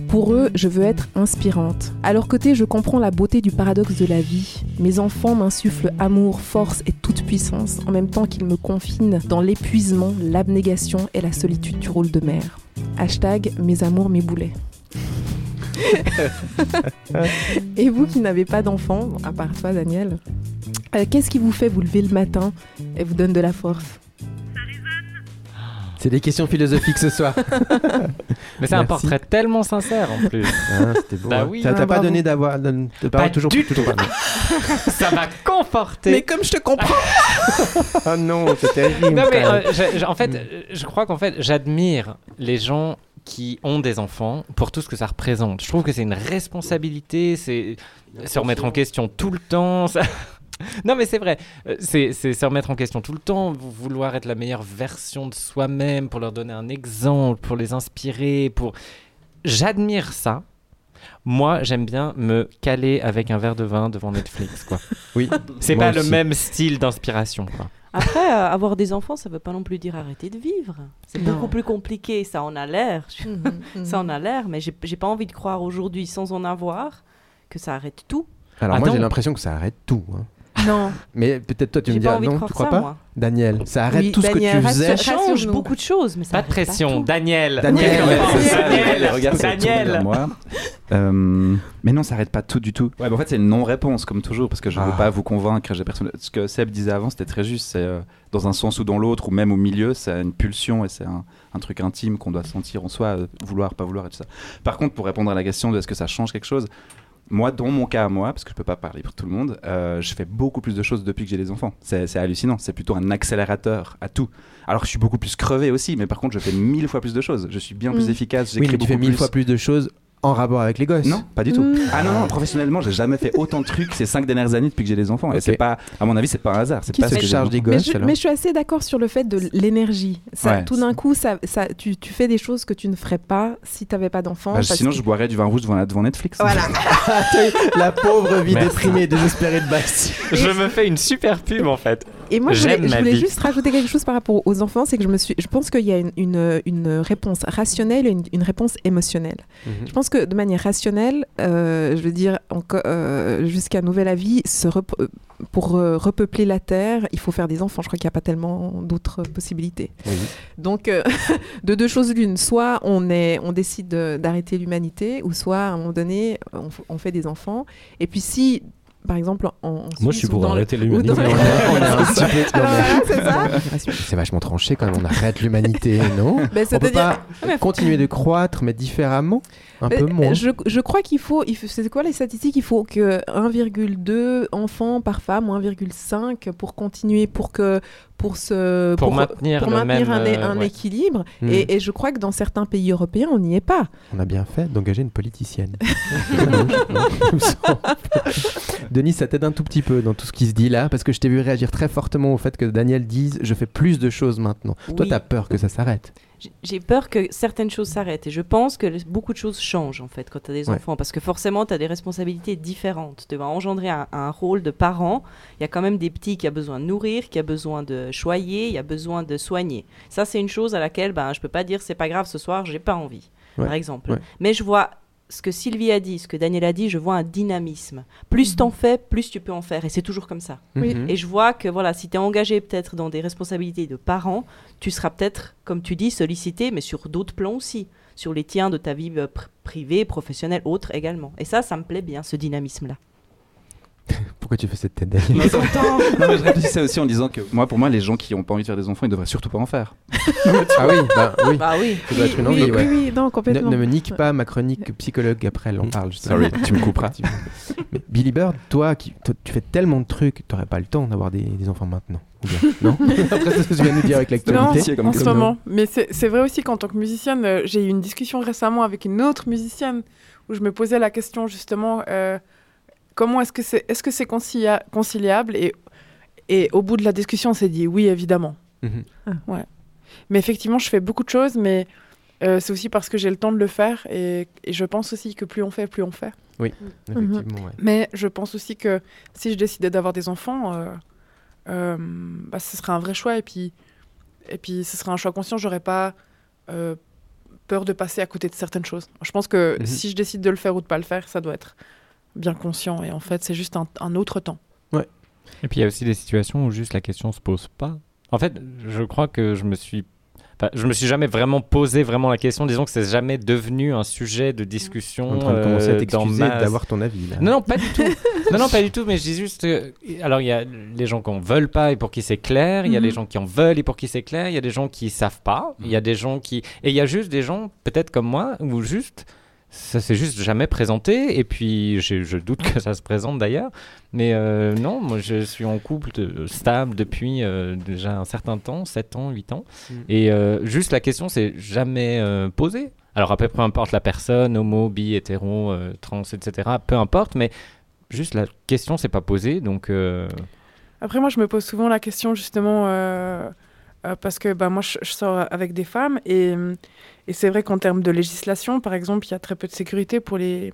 Pour eux, je veux être inspirante. À leur côté, je comprends la beauté du paradoxe de la vie. Mes enfants m'insufflent amour, force et toute puissance, en même temps qu'ils me confinent dans l'épuisement, l'abnégation et la solitude du rôle de mère. Hashtag mes amours, mes boulets. et vous qui n'avez pas d'enfants, à part toi Daniel, euh, qu'est-ce qui vous fait vous lever le matin et vous donne de la force C'est des questions philosophiques ce soir. Mais c'est un portrait tellement sincère en plus. Ah, C'était beau. Bah hein. oui. Ça Ah, t'a pas bravo. donné d'avoir de, de pas avoir toujours du toujours pas. Ça m'a conforté. Mais comme je te comprends Ah non, c'est terrible. Non, mais euh, je- je- en fait, euh, je crois qu'en fait, j'admire les gens qui ont des enfants pour tout ce que ça représente. Je trouve que c'est une responsabilité, c'est se remettre en question tout le temps. ça- Non, mais c'est vrai, euh, c'est se remettre en question tout le temps, vou- vouloir être la meilleure version de soi-même, pour leur donner un exemple, pour les inspirer, pour. J'admire ça. Moi, j'aime bien me caler avec un verre de vin devant Netflix, quoi. Oui. C'est pas le même style d'inspiration, quoi. Après, euh, avoir des enfants, ça veut pas non plus dire arrêter de vivre. C'est beaucoup plus compliqué, ça en a l'air. Mhm, Ça en a l'air, mais j'ai pas envie de croire aujourd'hui, sans en avoir, que ça arrête tout. Alors moi j'ai l'impression que ça arrête tout. hein. Non. Mais peut-être toi tu me de non, tu crois ça, pas moi. Daniel, ça arrête Oui, tout ce que Daniel, tu faisais. Ça change beaucoup de choses, mais ça Pas de pression. Daniel. Daniel. Daniel, Regarde, Daniel. moi. Euh, mais non, ça arrête pas tout du tout. Ouais, en fait, c'est une non-réponse, comme toujours, parce que je veux Ah. pas vous convaincre. J'ai personne... Ce que Seb disait avant, c'était très juste. C'est euh, dans un sens ou dans l'autre, ou même au milieu, c'est une pulsion et c'est un, un truc intime qu'on doit sentir en soi, euh, vouloir, pas vouloir et tout ça. Par contre, pour répondre à la question de est-ce que ça change quelque chose, moi, dans mon cas à moi, parce que je peux pas parler pour tout le monde, euh, je fais beaucoup plus de choses depuis que j'ai des enfants. C'est hallucinant. C'est plutôt un accélérateur à tout. Alors que je suis beaucoup plus crevé aussi, mais par contre, je fais mille fois plus de choses. Je suis bien plus Mm. efficace. Oui, mais tu fais mille plus. fois plus de choses en rapport avec les gosses. Non, pas du tout. Mm. Ah non, non, professionnellement, j'ai jamais fait autant de trucs ces cinq dernières années depuis que j'ai des enfants. Et c'est pas, à mon avis, c'est pas un hasard. C'est Qui pas se ce charge des. Mais gosses je, alors mais je suis assez d'accord sur le fait de l'énergie. Ça, Ouais. Tout d'un coup, ça, ça, tu, tu fais des choses que tu ne ferais pas si tu n'avais pas d'enfant. Bah, sinon, que- je boirais du vin rouge devant, devant Netflix. Voilà. La pauvre vie Merci. déprimée et désespérée de Bastien. Je me fais une super pub en fait. Et moi, je voulais, je juste rajouter quelque chose par rapport aux enfants, c'est que je me suis, je pense qu'il y a une, une, une réponse rationnelle et une, une réponse émotionnelle. Mhm. Je pense que de manière rationnelle, euh, je veux dire, euh, jusqu'à nouvel avis, se rep- euh, pour euh, repeupler la Terre, il faut faire des enfants. Je crois qu'il n'y a pas tellement d'autres possibilités. Oui. Donc, de deux choses l'une, soit on, est, on décide de- d'arrêter l'humanité, ou soit à un moment donné, on fait des enfants. Et puis si, par exemple, en, en Moi, je Suisse suis ou pour arrêter l'humanité. voilà, c'est vachement tranché quand même, on arrête l'humanité, non Ben, On peut c'est-à-dire- pas Ah, mais- continuer de croître, mais différemment Un Mais, peu moins. Je, je crois qu'il faut, faut- c'est quoi les statistiques? Il faut que 1,2 enfants par femme ou 1,5 pour continuer, pour que pour se Pour maintenir pour maintenir même, un, euh, un ouais. équilibre. Hmm. Et, et je crois que dans certains pays européens, on n'y est pas. On a bien fait d'engager une politicienne. Denis, ça t'aide un tout petit peu dans tout ce qui se dit là, parce que je t'ai vu réagir très fortement au fait que Daniel dise je fais plus de choses maintenant. Toi, Oui. t'as peur que ça s'arrête. J'ai- peur que certaines choses s'arrêtent et je pense que beaucoup de choses changent en fait quand tu as des Ouais. enfants parce que forcément tu as des responsabilités différentes. Tu vas engendrer un, un rôle de parent. Il y a quand même des petits qui a besoin de nourrir, qui a besoin de choyer, il y a besoin de soigner. Ça c'est une chose à laquelle ben, je peux pas dire c'est pas grave ce soir, j'ai pas envie Ouais. par exemple. Ouais. Mais je vois ce que Sylvie a dit, ce que Daniel a dit, je vois un dynamisme. Plus t'en fais, plus tu peux en faire et c'est toujours comme ça. Mhm. Et je vois que voilà, si tu es engagé peut-être dans des responsabilités de parents, tu seras peut-être, comme tu dis, sollicité, mais sur d'autres plans aussi, sur les tiens de ta vie euh, pr- privée, professionnelle, autres également. Et ça, ça me plaît bien, ce dynamisme-là. Pourquoi tu fais cette tête, Daniel Non, c'est- non, mais je réfléchissais aussi en disant que moi, pour moi, les gens qui n'ont pas envie de faire des enfants, ils devraient surtout pas en faire. Ah oui, bah oui. Bah oui. Ça doit être une oui, envie, ouais. oui, oui, non, Ne, complètement. ne me nique pas ma chronique psychologue après, elle en parle. justement. Sorry, tu me couperas. Mais Billy Bird, toi, qui, toi, tu fais tellement de trucs, t'aurais pas le temps d'avoir des, des enfants maintenant. Ou bien, non? Après ce que tu viens de nous dire avec Non, l'actualité. Comme en ce non. moment. Mais c'est c'est vrai aussi qu'en tant que musicienne, euh, j'ai eu une discussion récemment avec une autre musicienne où je me posais la question justement euh, comment est-ce que c'est est-ce que c'est concilia- conciliable et, et au bout de la discussion, on s'est dit oui, évidemment. Mhm. Ouais. Mais effectivement, je fais beaucoup de choses, mais euh, c'est aussi parce que j'ai le temps de le faire et, et je pense aussi que plus on fait, plus on fait. Effectivement, ouais. Mais je pense aussi que si je décidais d'avoir des enfants, euh, euh, bah, ce serait un vrai choix. Et puis, et puis ce serait un choix conscient. J'aurais pas euh, peur de passer à côté de certaines choses. Je pense que Mhm. si je décide de le faire ou de pas le faire, ça doit être bien conscient. Et en fait, c'est juste un, un autre temps. Et puis il y a aussi des situations où juste la question se pose pas. En fait, je crois que je me suis enfin, je me suis jamais vraiment posé vraiment la question. Disons que c'est jamais devenu un sujet de discussion En train de commencer à euh, dans t'excuser ma- d'avoir ton avis. Là. Non, non, pas du tout. non, non, pas du tout. Mais je dis juste. euh, alors, il y a les gens qui en veulent pas et pour qui c'est clair. Il y a Mhm. les gens qui en veulent et pour qui c'est clair. Il y a des gens qui savent pas. Il y a des gens qui. Et il y a juste des gens, peut-être comme moi, où juste. Ça s'est juste jamais présenté. Et puis, je, je doute que ça se présente d'ailleurs. Mais euh, non, moi, je suis en couple de- stable depuis euh, déjà un certain temps 7 ans, 8 ans. Mhm. Et euh, juste la question, c'est jamais euh, posée. Alors, après, peu importe la personne, homo, bi, hétéro, euh, trans, etc. Peu importe, mais juste la question s'est pas posée. Donc, euh, Après, moi, je me pose souvent la question, justement, euh, parce que bah, moi, je, je sors avec des femmes, et, et c'est vrai qu'en termes de législation, par exemple, il y a très peu de sécurité pour les,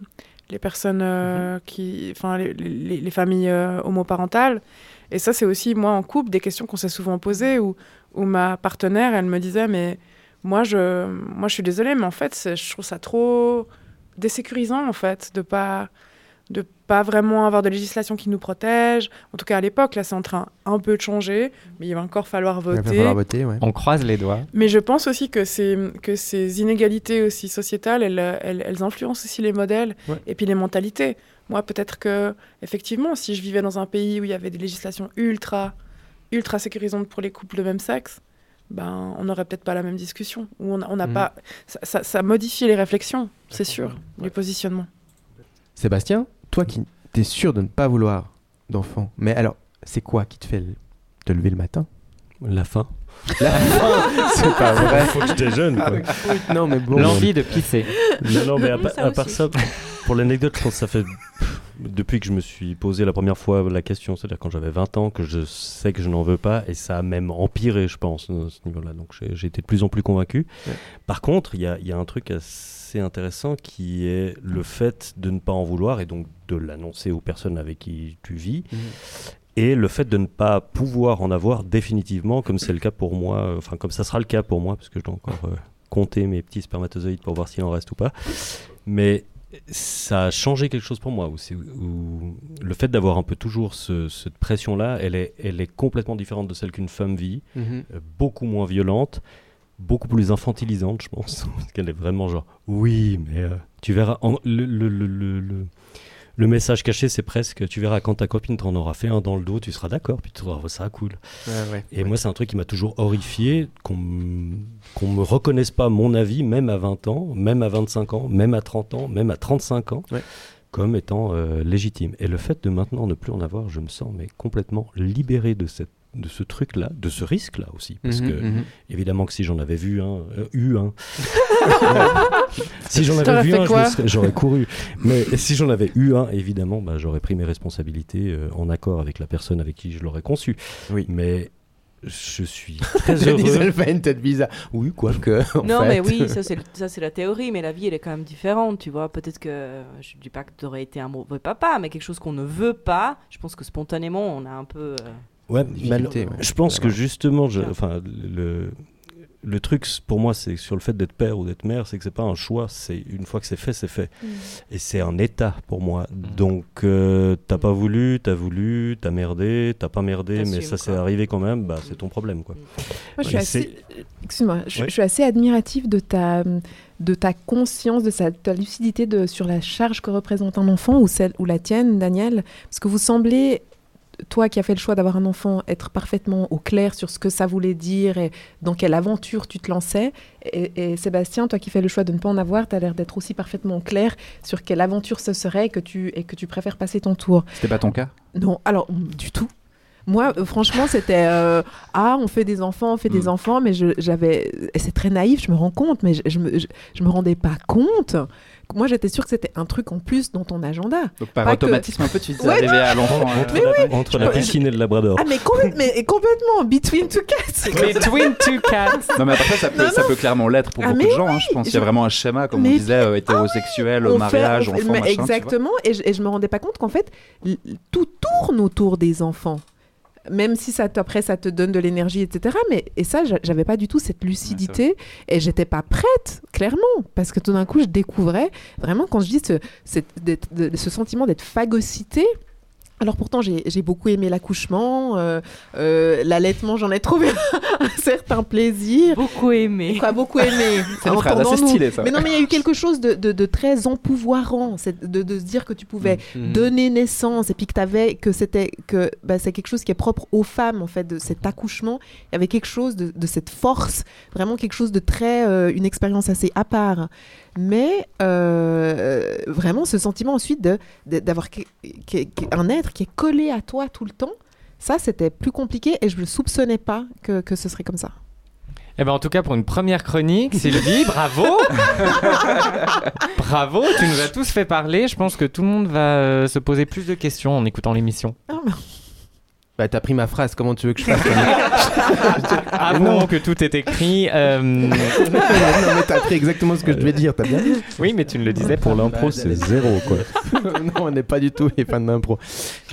les personnes euh, qui. Enfin, les, les- les familles euh, homoparentales. Et ça, c'est aussi, moi, en couple, des questions qu'on s'est souvent posées, où, où ma partenaire, elle me disait, mais moi, je, moi, je suis désolée, mais en fait, je trouve ça trop désécurisant, en fait, de pas de pas vraiment avoir de législation qui nous protège. En tout cas, à l'époque, là, c'est en train un peu de changer, mais il va encore falloir Il va voter. falloir voter, ouais. on croise les doigts. Mais je pense aussi que ces, que ces inégalités aussi sociétales, elles, elles, elles influencent aussi les modèles Ouais. et puis les mentalités. Moi, peut-être que, effectivement, si je vivais dans un pays où il y avait des législations ultra, ultra sécurisantes pour les couples de même sexe, ben, on n'aurait peut-être pas la même discussion. Ou on n'a on Mhm. pas. Ça, ça, ça modifie les réflexions, c'est sûr, du positionnement. Sébastien, toi qui t'es sûr de ne pas vouloir d'enfants, mais alors, c'est quoi qui te fait le- te lever le matin? La faim. La faim? C'est pas vrai. Faut que je déjeune. quoi. Non, mais bon. L'envie de pisser. Non, non, mais à, Oui, pa- ça à part aussi. ça, pour l'anecdote, je pense que ça fait depuis que je me suis posé la première fois la question, c'est-à-dire quand j'avais 20 ans, que je sais que je n'en veux pas, et ça a même empiré, je pense, à ce niveau-là. Donc j'ai j'ai été de plus en plus convaincu. Ouais. Par contre, il y a, il y a un truc assez intéressant qui est le fait de ne pas en vouloir et donc de l'annoncer aux personnes avec qui tu vis. Mhm. et le fait de ne pas pouvoir en avoir définitivement, comme c'est le cas pour moi, euh, enfin comme ça sera le cas pour moi, parce que je dois encore euh, compter mes petits spermatozoïdes pour voir s'il en reste ou pas. Mais ça a changé quelque chose pour moi. Où, le fait d'avoir un peu toujours ce- cette pression-là, elle est, elle est complètement différente de celle qu'une femme vit, Mhm. euh, beaucoup moins violente, beaucoup plus infantilisante, je pense. Parce qu'elle est vraiment genre, oui, mais euh, tu verras. en- le, le- le- le- message caché, c'est presque, tu verras quand ta copine t'en aura fait un dans le dos, tu seras d'accord, puis tu trouveras ça cool. Ouais, ouais. Et moi, c'est un truc qui m'a toujours horrifié, qu'on qu'on me reconnaisse pas mon avis, même à 20 ans, même à 25 ans, même à 30 ans, même à 35 ans, comme étant euh, légitime. Et le fait de maintenant ne plus en avoir, je me sens mais complètement libéré de, cette, de ce truc-là, de ce risque-là aussi. Parce Mhm, que, mhm. évidemment que si j'en avais vu un, euh, eu un, si j'en avais vu un, quoi j'aurais couru. Mais si j'en avais eu un, évidemment, bah, j'aurais pris mes responsabilités euh, en accord avec la personne avec qui je l'aurais conçu. Oui. Mais je suis très heureux. elle fait une tête bizarre. Oui, quoique. en Non, fait. mais oui, ça c'est, ça c'est la théorie, mais la vie elle est quand même différente, tu vois. Peut-être que, je dis pas que tu aurais été un mauvais papa, mais quelque chose qu'on ne veut pas, je pense que spontanément on a un peu. euh, Ouais, je pense que justement, je- enfin, le, le truc pour moi, c'est sur le fait d'être père ou d'être mère, c'est que c'est pas un choix. C'est une fois que c'est fait, c'est fait, et c'est un état pour moi. Donc, euh, t'as pas voulu, t'as voulu, t'as merdé, t'as pas merdé, mais ça s'est arrivé quand même. Bah, c'est ton problème, quoi. Moi, je suis Ouais, assez, excuse-moi, je, Ouais. je suis assez admirative de ta, de ta conscience, de sa, ta lucidité de, sur la charge que représente un enfant ou celle ou la tienne, Daniel, parce que vous semblez, toi qui as fait le choix d'avoir un enfant, être parfaitement au clair sur ce que ça voulait dire et dans quelle aventure tu te lançais. Et, et Sébastien, toi qui fais le choix de ne pas en avoir, tu as l'air d'être aussi parfaitement au clair sur quelle aventure ce serait et que tu, et que tu préfères passer ton tour. C'était pas ton cas? Non, alors du tout. Moi, euh, franchement, c'était euh, ah, on fait des enfants, on fait des Mm. enfants, mais j'avais, c'est très naïf, je me rends compte, mais je, je me, je, je me rendais pas compte. Moi, j'étais sûre que c'était un truc en plus dans ton agenda. Donc par Pas que- automatisme un peu, tu t'es Ouais, à l'enfant. euh, Entre, la, entre la piscine et le labrador. Ah, mais, complè- mais complètement between two cats. Between two cats. Non mais après ça peut, Non, ça peut clairement l'être pour Ah, beaucoup de gens. hein, je pense qu'il y a vraiment un schéma, comme Mais- on disait, euh, hétérosexuel, On fait- mariage, on fait- enfant, mais machin. Exactement, et je, et je me rendais pas compte qu'en fait, tout tourne autour des enfants. Même si ça, après ça te donne de l'énergie, etc. Mais et ça, j'a- j'avais pas du tout cette lucidité et j'étais pas prête, clairement, parce que tout d'un coup, je découvrais vraiment quand je dis ce, cette- d'être- de- ce sentiment d'être phagocyté. Alors pourtant, j'ai beaucoup aimé l'accouchement, euh, euh, l'allaitement, j'en ai trouvé un certain plaisir. Beaucoup aimé. Pas beaucoup aimé. C'est assez stylée, ça. Mais non, mais il y a eu quelque chose de, de- de très empouvoirant, de, de se dire que tu pouvais Mhm. donner naissance et puis que t'avais que c'était que bah, c'est quelque chose qui est propre aux femmes en fait de cet accouchement. Il y avait quelque chose de, de cette force, vraiment quelque chose de très euh, une expérience assez à part. Mais euh, vraiment ce sentiment ensuite d'avoir un être qui est collé à toi tout le temps. Ça, c'était plus compliqué et je ne soupçonnais pas que, que ce serait comme ça. Eh ben en tout cas pour une première chronique, Sylvie, bravo Bravo, tu nous as tous fait parler. Je pense que tout le monde va euh, se poser plus de questions en écoutant l'émission. Bah, t'as pris ma phrase, comment tu veux que je fasse Avant que tout est écrit. euh, Non, mais t'as pris exactement ce que je devais dire, t'as bien dit. Oui, mais tu ne le disais Pour l'impro, c'est zéro, quoi. non, on n'est pas du tout les fans d'impro.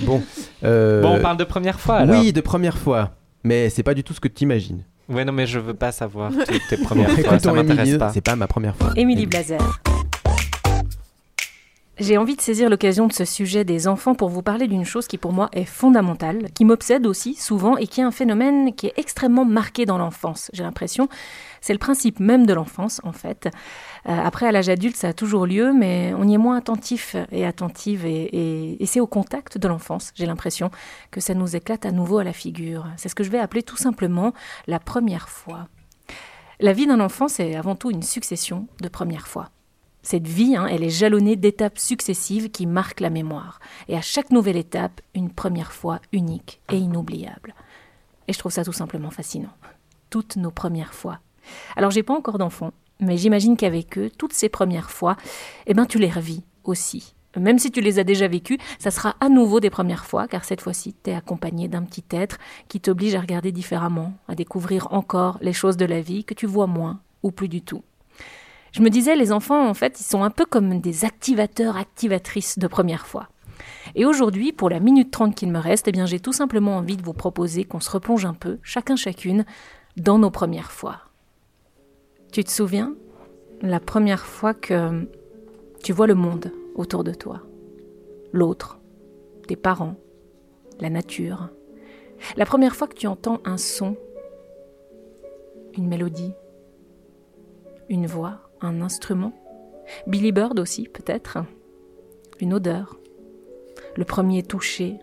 Bon. euh, Bon, on parle de première fois alors. Oui, de première fois. Mais c'est pas du tout ce que tu imagines. Ouais, non, mais je veux pas savoir toutes tes premières fois. Ça m'intéresse pas. c'est pas ma première fois. Émilie Blazer. J'ai envie de saisir l'occasion de ce sujet des enfants pour vous parler d'une chose qui pour moi est fondamentale, qui m'obsède aussi souvent et qui est un phénomène qui est extrêmement marqué dans l'enfance. J'ai l'impression, c'est le principe même de l'enfance en fait. Euh, après, à l'âge adulte, ça a toujours lieu, mais on y est moins attentif et attentive et, et- et c'est au contact de l'enfance, j'ai l'impression, que ça nous éclate à nouveau à la figure. C'est ce que je vais appeler tout simplement la première fois. La vie d'un enfant, c'est avant tout une succession de premières fois. Cette vie, hein, elle est jalonnée d'étapes successives qui marquent la mémoire. Et à chaque nouvelle étape, une première fois unique et inoubliable. Et je trouve ça tout simplement fascinant. Toutes nos premières fois. Alors j'ai pas encore d'enfants, mais j'imagine qu'avec eux, toutes ces premières fois, eh ben tu les revis aussi. Même si tu les as déjà vécues, ça sera à nouveau des premières fois, car cette fois-ci, tu es accompagné d'un petit être qui t'oblige à regarder différemment, à découvrir encore les choses de la vie que tu vois moins ou plus du tout. Je me disais, les enfants, en fait, ils sont un peu comme des activateurs, activatrices de première fois. Et aujourd'hui, pour la minute trente qu'il me reste, eh bien, j'ai tout simplement envie de vous proposer qu'on se replonge un peu, chacun chacune, dans nos premières fois. Tu te souviens la première fois que tu vois le monde autour de toi, l'autre, tes parents, la nature, la première fois que tu entends un son, une mélodie, une voix, un instrument, Billy Bird aussi peut-être, une odeur, le premier toucher,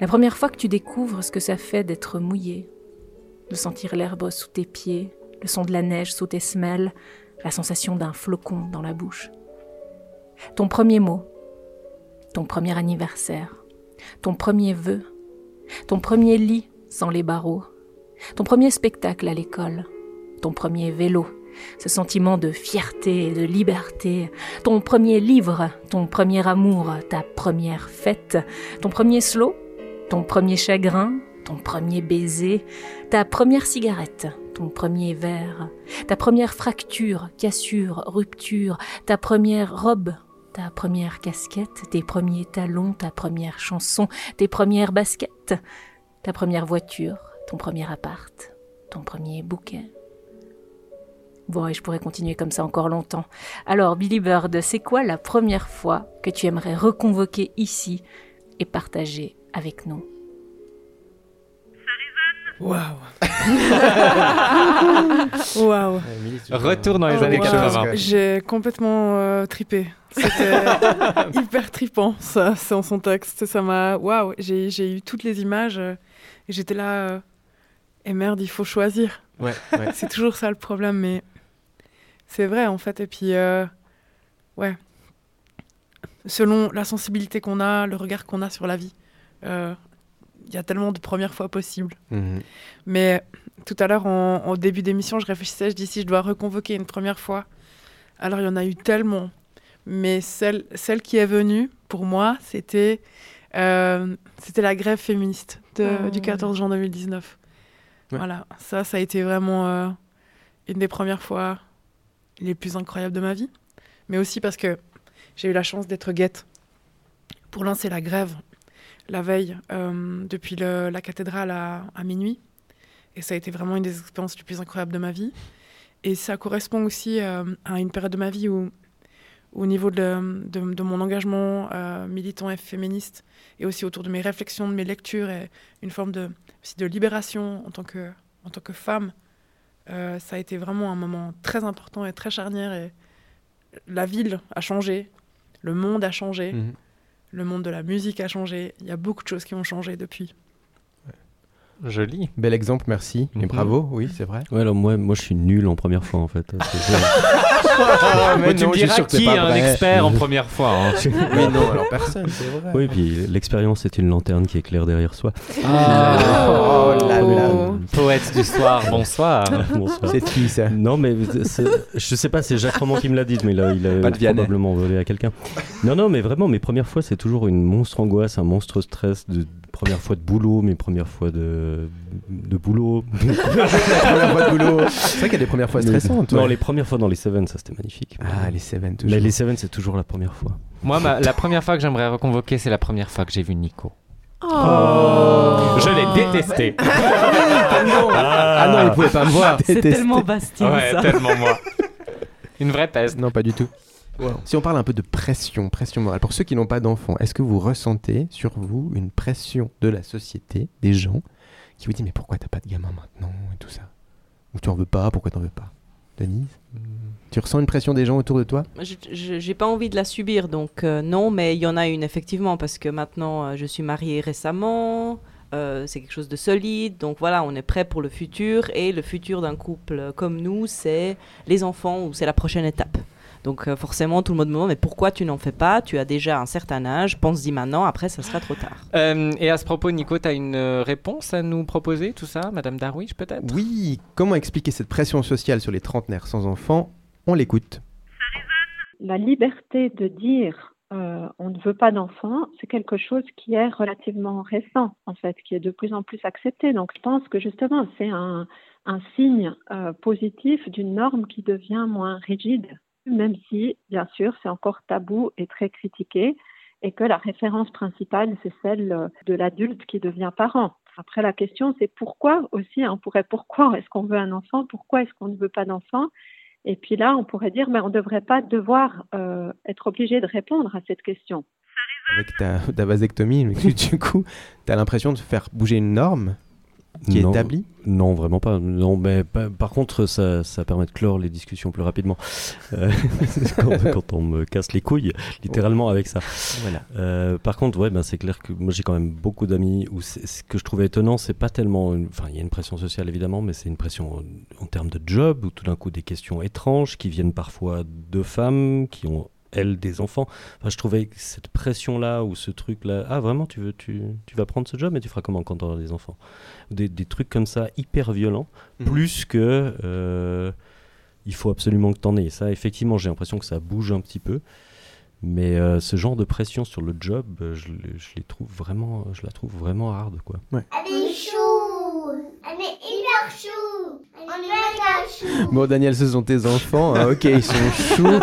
la première fois que tu découvres ce que ça fait d'être mouillé, de sentir l'herbe sous tes pieds, le son de la neige sous tes semelles, la sensation d'un flocon dans la bouche. Ton premier mot, ton premier anniversaire, ton premier vœu, ton premier lit sans les barreaux, ton premier spectacle à l'école, ton premier vélo, ce sentiment de fierté et de liberté, ton premier livre, ton premier amour, ta première fête, ton premier slow, ton premier chagrin, ton premier baiser, ta première cigarette, ton premier verre, ta première fracture, cassure, rupture, ta première robe, ta première casquette, tes premiers talons, ta première chanson, tes premières baskets, ta première voiture, ton premier appart, ton premier bouquet. Bon, et je pourrais continuer comme ça encore longtemps. Alors, Billy Bird, c'est quoi la première fois que tu aimerais reconvoquer ici et partager avec nous? Waouh Waouh Retour dans les années 80. J'ai complètement euh, tripé. C'était hyper tripant, ça, c'est en son texte. Ça m'a. Waouh J'ai eu toutes les images euh, et j'étais là. euh, et merde, il faut choisir. Ouais, ouais. C'est toujours ça le problème, mais c'est vrai en fait. Et puis, euh, ouais. Selon la sensibilité qu'on a, le regard qu'on a sur la vie, euh, il y a tellement de premières fois possibles. Mhm. Mais tout à l'heure, en, en début d'émission, je réfléchissais, je dis si je dois reconvoquer une première fois. Alors, il y en a eu tellement. Mais celle, celle qui est venue, pour moi, c'était euh, c'était la grève féministe de- Oh. du 14 juin 2019. Ouais. Voilà, ça, ça a été vraiment euh, une des premières fois les plus incroyables de ma vie. Mais aussi parce que j'ai eu la chance d'être guette pour lancer la grève la veille euh, depuis la cathédrale à, minuit. Et ça a été vraiment une des expériences les plus incroyables de ma vie. Et ça correspond aussi euh, à une période de ma vie où, au niveau de, mon engagement euh, militant et féministe, et aussi autour de mes réflexions, de mes lectures, et une forme de, libération en tant que femme, euh, ça a été vraiment un moment très important et très charnière. Et la ville a changé, le monde a changé, Mhm. le monde de la musique a changé. Il y a beaucoup de choses qui ont changé depuis. Joli. Bel exemple, merci. Et Mhm. bravo, oui, c'est vrai. Ouais, alors moi, moi, je suis nul en première fois en fait. Ah, mais tu non, me diras qui est un vrai. expert en première fois. hein. Mais non, alors personne, c'est vrai. Oui, puis l'expérience c'est une lanterne qui éclaire derrière soi. Oh là là. Poète du soir, bonsoir. Bonsoir. C'est qui ça Non, mais je sais pas, c'est Jacques Roman qui me l'a dit, mais il a, il a probablement volé à quelqu'un. Non, non, mais vraiment, mes premières fois, c'est toujours une monstre angoisse, un monstre stress de première fois de boulot, mes premières fois de, de boulot. La première fois de boulot. C'est vrai qu'il y a des premières fois stressantes. Non, ouais. les premières fois dans les Seven, ça c'était magnifique. Ah, les Seven, toujours. Mais les Seven, c'est toujours la première fois. Moi, ma- la première fois que j'aimerais reconvoquer, c'est la première fois que j'ai vu Nico. Oh. Je l'ai détesté. Ah non, il pouvait pas me voir. C'est tellement Bastien Ouais, ça. tellement moi. Une vraie peste. Non, pas du tout. Si on parle un peu de pression, pression morale, pour ceux qui n'ont pas d'enfants, est-ce que vous ressentez sur vous une pression de la société, des gens, qui vous disent mais pourquoi t'as pas de gamin maintenant et tout ça? Ou tu en veux pas, pourquoi t'en veux pas? Denise? Tu ressens une pression des gens autour de toi? J'ai pas envie de la subir, donc euh, non, mais il y en a une effectivement, parce que maintenant euh, je suis mariée récemment, euh, c'est quelque chose de solide, donc voilà, on est prêt pour le futur, et le futur d'un couple comme nous, c'est les enfants, ou c'est la prochaine étape. Donc euh, forcément, tout le monde me demande, mais pourquoi tu n'en fais pas? Tu as déjà un certain âge, pense-y maintenant, après ça sera trop tard. Euh, et à ce propos, Nico, tu as une euh, réponse à nous proposer, tout ça? Madame Darwish, peut-être? Oui, comment expliquer cette pression sociale sur les trentenaires sans enfants? On l'écoute. La liberté de dire euh, on ne veut pas d'enfants, c'est quelque chose qui est relativement récent, en fait, qui est de plus en plus accepté. Donc je pense que justement, c'est un, un signe euh, positif d'une norme qui devient moins rigide, même si, bien sûr, c'est encore tabou et très critiqué. et que la référence principale, c'est celle euh, de l'adulte qui devient parent. Après, la question, c'est pourquoi aussi, hein, on pourrait pourquoi est-ce qu'on veut un enfant, pourquoi est-ce qu'on ne veut pas d'enfant? Et puis là, on pourrait dire, mais on ne devrait pas devoir euh, être obligé de répondre à cette question. Avec ta, ta vasectomie, du coup, tu as l'impression de faire bouger une norme qui est Non. établie Non, vraiment pas. Non, mais pa- par contre, ça, ça permet de clore les discussions plus rapidement. Euh, quand, quand on me casse les couilles, littéralement avec ça. Voilà. Euh, par contre, ouais, ben, c'est clair que moi j'ai quand même beaucoup d'amis où ce que je trouvais étonnant, c'est pas tellement. Enfin, il y a une pression sociale évidemment, mais c'est une pression en, en termes de job, où tout d'un coup des questions étranges qui viennent parfois de femmes qui ont elles des enfants. Enfin, je trouvais que cette pression-là ou ce truc-là, ah vraiment, tu veux, tu, tu vas prendre ce job, mais tu feras comment quand tu auras des enfants? Des, des trucs comme ça hyper violents, Mhm. plus que euh, il faut absolument que tu en aies. Ça, effectivement, j'ai l'impression que ça bouge un petit peu. Mais euh, ce genre de pression sur le job, euh, je, le- je les trouve vraiment, je la trouve vraiment hard, quoi. Elle est chou. Elle est hyper chou. On est méga chou. Bon, Daniel, ce sont tes enfants. hein, ok, ils sont choux.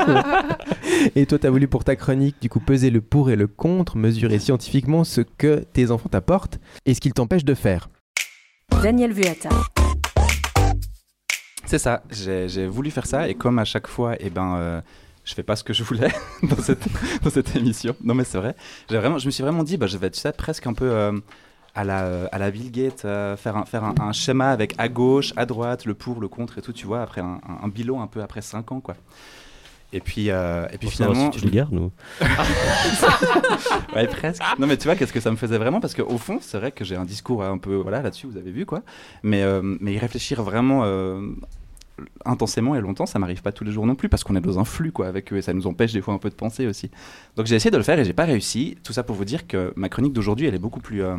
Et toi, tu as voulu pour ta chronique, du coup, peser le pour et le contre, mesurer scientifiquement ce que tes enfants t'apportent et ce qu'ils t'empêchent de faire. Daniel Vuata. C'est ça, j'ai voulu faire ça et comme à chaque fois, eh ben, euh, je fais pas ce que je voulais dans, cette, dans cette émission. Non mais c'est vrai, J'ai vraiment, je me suis vraiment dit, bah, je vais être tu sais, presque un peu euh, à, la, euh, à la Bill Gates, euh, faire, un, faire un, un schéma avec à gauche, à droite, le pour, le contre et tout, tu vois, après un, un- un bilan un peu après 5 ans quoi. Et puis, euh, et puis finalement, tu les gardes, nous. ouais, presque. Non, mais tu vois, qu'est-ce que ça me faisait vraiment? Parce qu'au fond, c'est vrai que j'ai un discours un peu voilà, là-dessus, vous avez vu, quoi. Mais, euh, mais y réfléchir vraiment euh, intensément et longtemps, ça m'arrive pas tous les jours non plus, parce qu'on est dans un flux, quoi, avec eux, et ça nous empêche des fois un peu de penser aussi. Donc j'ai essayé de le faire et j'ai pas réussi. Tout ça pour vous dire que ma chronique d'aujourd'hui, elle est beaucoup plus euh,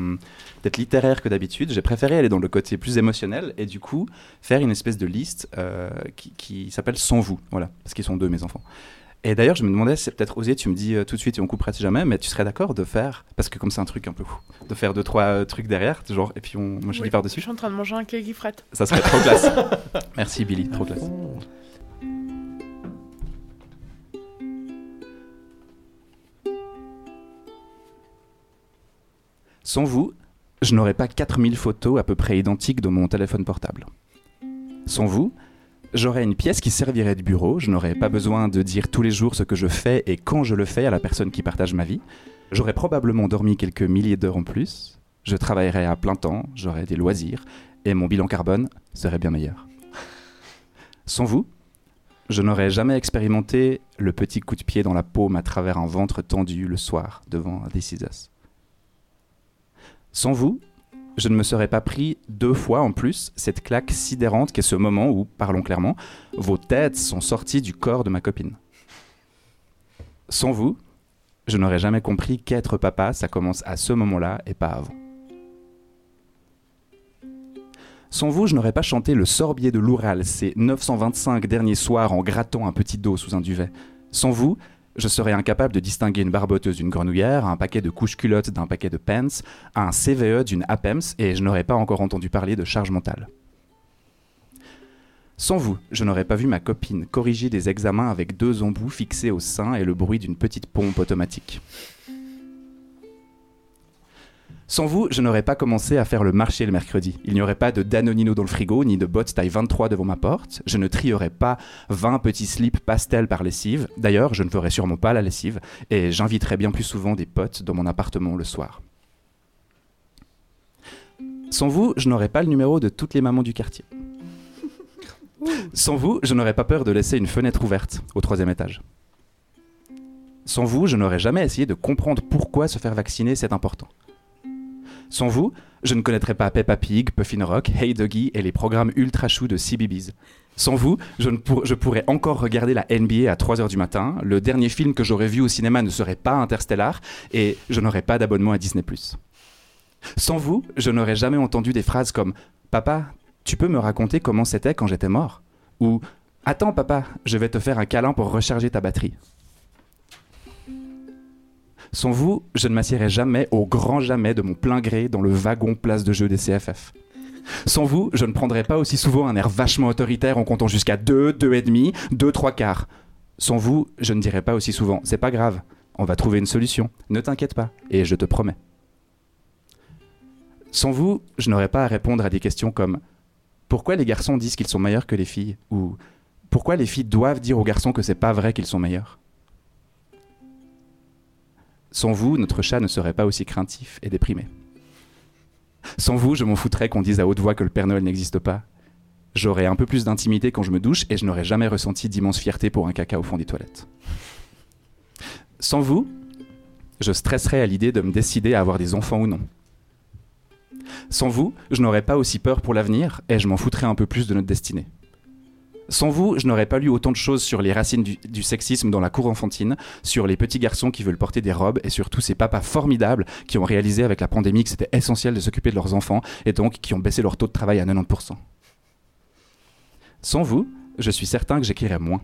peut-être littéraire que d'habitude. J'ai préféré aller dans le côté plus émotionnel et du coup faire une espèce de liste euh, qui, qui s'appelle Sans vous, voilà, parce qu'ils sont deux, mes enfants. Et d'ailleurs, je me demandais, c'est peut-être osé, tu me dis euh, tout de suite et on coupera si jamais, mais tu serais d'accord de faire, parce que comme c'est un truc un peu fou, de faire deux, trois euh, trucs derrière, genre, et puis on, moi je Oui, par-dessus. Je suis en train de manger un cake frette. Ça serait trop classe. Merci Billy, trop classe. Sans vous, je n'aurais pas 4000 photos à peu près identiques dans mon téléphone portable. Sans vous, j'aurais une pièce qui servirait de bureau, je n'aurais pas besoin de dire tous les jours ce que je fais et quand je le fais à la personne qui partage ma vie. J'aurais probablement dormi quelques milliers d'heures en plus, je travaillerais à plein temps, j'aurais des loisirs et mon bilan carbone serait bien meilleur. Sans vous, je n'aurais jamais expérimenté le petit coup de pied dans la paume à travers un ventre tendu le soir devant Is Us. Sans vous, je ne me serais pas pris deux fois en plus cette claque sidérante qu'est ce moment où, parlons clairement, vos têtes sont sorties du corps de ma copine. Sans vous, je n'aurais jamais compris qu'être papa, ça commence à ce moment-là et pas avant. Sans vous, je n'aurais pas chanté le sorbier de l'Oural ces 925 derniers soirs en grattant un petit dos sous un duvet. Sans vous, je serais incapable de distinguer une barboteuse d'une grenouillère, un paquet de couches culottes d'un paquet de pants, un CVE d'une APEMS, et je n'aurais pas encore entendu parler de charge mentale. Sans vous, je n'aurais pas vu ma copine corriger des examens avec deux embouts fixés au sein et le bruit d'une petite pompe automatique. Sans vous, je n'aurais pas commencé à faire le marché le mercredi. Il n'y aurait pas de Danonino dans le frigo, ni de bottes taille 23 devant ma porte. Je ne trierais pas 20 petits slips pastel par lessive. D'ailleurs, je ne ferais sûrement pas la lessive. Et j'inviterais bien plus souvent des potes dans mon appartement le soir. Sans vous, je n'aurais pas le numéro de toutes les mamans du quartier. Sans vous, je n'aurais pas peur de laisser une fenêtre ouverte au troisième étage. Sans vous, je n'aurais jamais essayé de comprendre pourquoi se faire vacciner c'est important. Sans vous, je ne connaîtrais pas Peppa Pig, Puffin Rock, Hey Doggy et les programmes ultra choux de CBeebies. Sans vous, je pourrais encore regarder la NBA à 3h du matin, le dernier film que j'aurais vu au cinéma ne serait pas Interstellar, et je n'aurais pas d'abonnement à Disney+. Sans vous, je n'aurais jamais entendu des phrases comme « Papa, tu peux me raconter comment c'était quand j'étais mort ?» ou « Attends papa, je vais te faire un câlin pour recharger ta batterie ». Sans vous, je ne m'assierais jamais, au grand jamais de mon plein gré, dans le wagon place de jeu des CFF. Sans vous, je ne prendrais pas aussi souvent un air vachement autoritaire en comptant jusqu'à 2, 2 et demi, 2, 3 quarts. Sans vous, je ne dirais pas aussi souvent, c'est pas grave, On va trouver une solution. Ne t'inquiète pas. Et je te promets. Sans vous, je n'aurais pas à répondre à des questions comme pourquoi les garçons disent qu'ils sont meilleurs que les filles ou pourquoi les filles doivent dire aux garçons que c'est pas vrai qu'ils sont meilleurs? Sans vous, notre chat ne serait pas aussi craintif et déprimé. Sans vous, je m'en foutrais qu'on dise à haute voix que le Père Noël n'existe pas. J'aurais un peu plus d'intimité quand je me douche et je n'aurais jamais ressenti d'immense fierté pour un caca au fond des toilettes. Sans vous, je stresserais à l'idée de me décider à avoir des enfants ou non. Sans vous, je n'aurais pas aussi peur pour l'avenir et je m'en foutrais un peu plus de notre destinée. Sans vous, je n'aurais pas lu autant de choses sur les racines du, sexisme dans la cour enfantine, sur les petits garçons qui veulent porter des robes et sur tous ces papas formidables qui ont réalisé avec la pandémie que c'était essentiel de s'occuper de leurs enfants et donc qui ont baissé leur taux de travail à 90%. Sans vous, je suis certain que j'écrirais moins.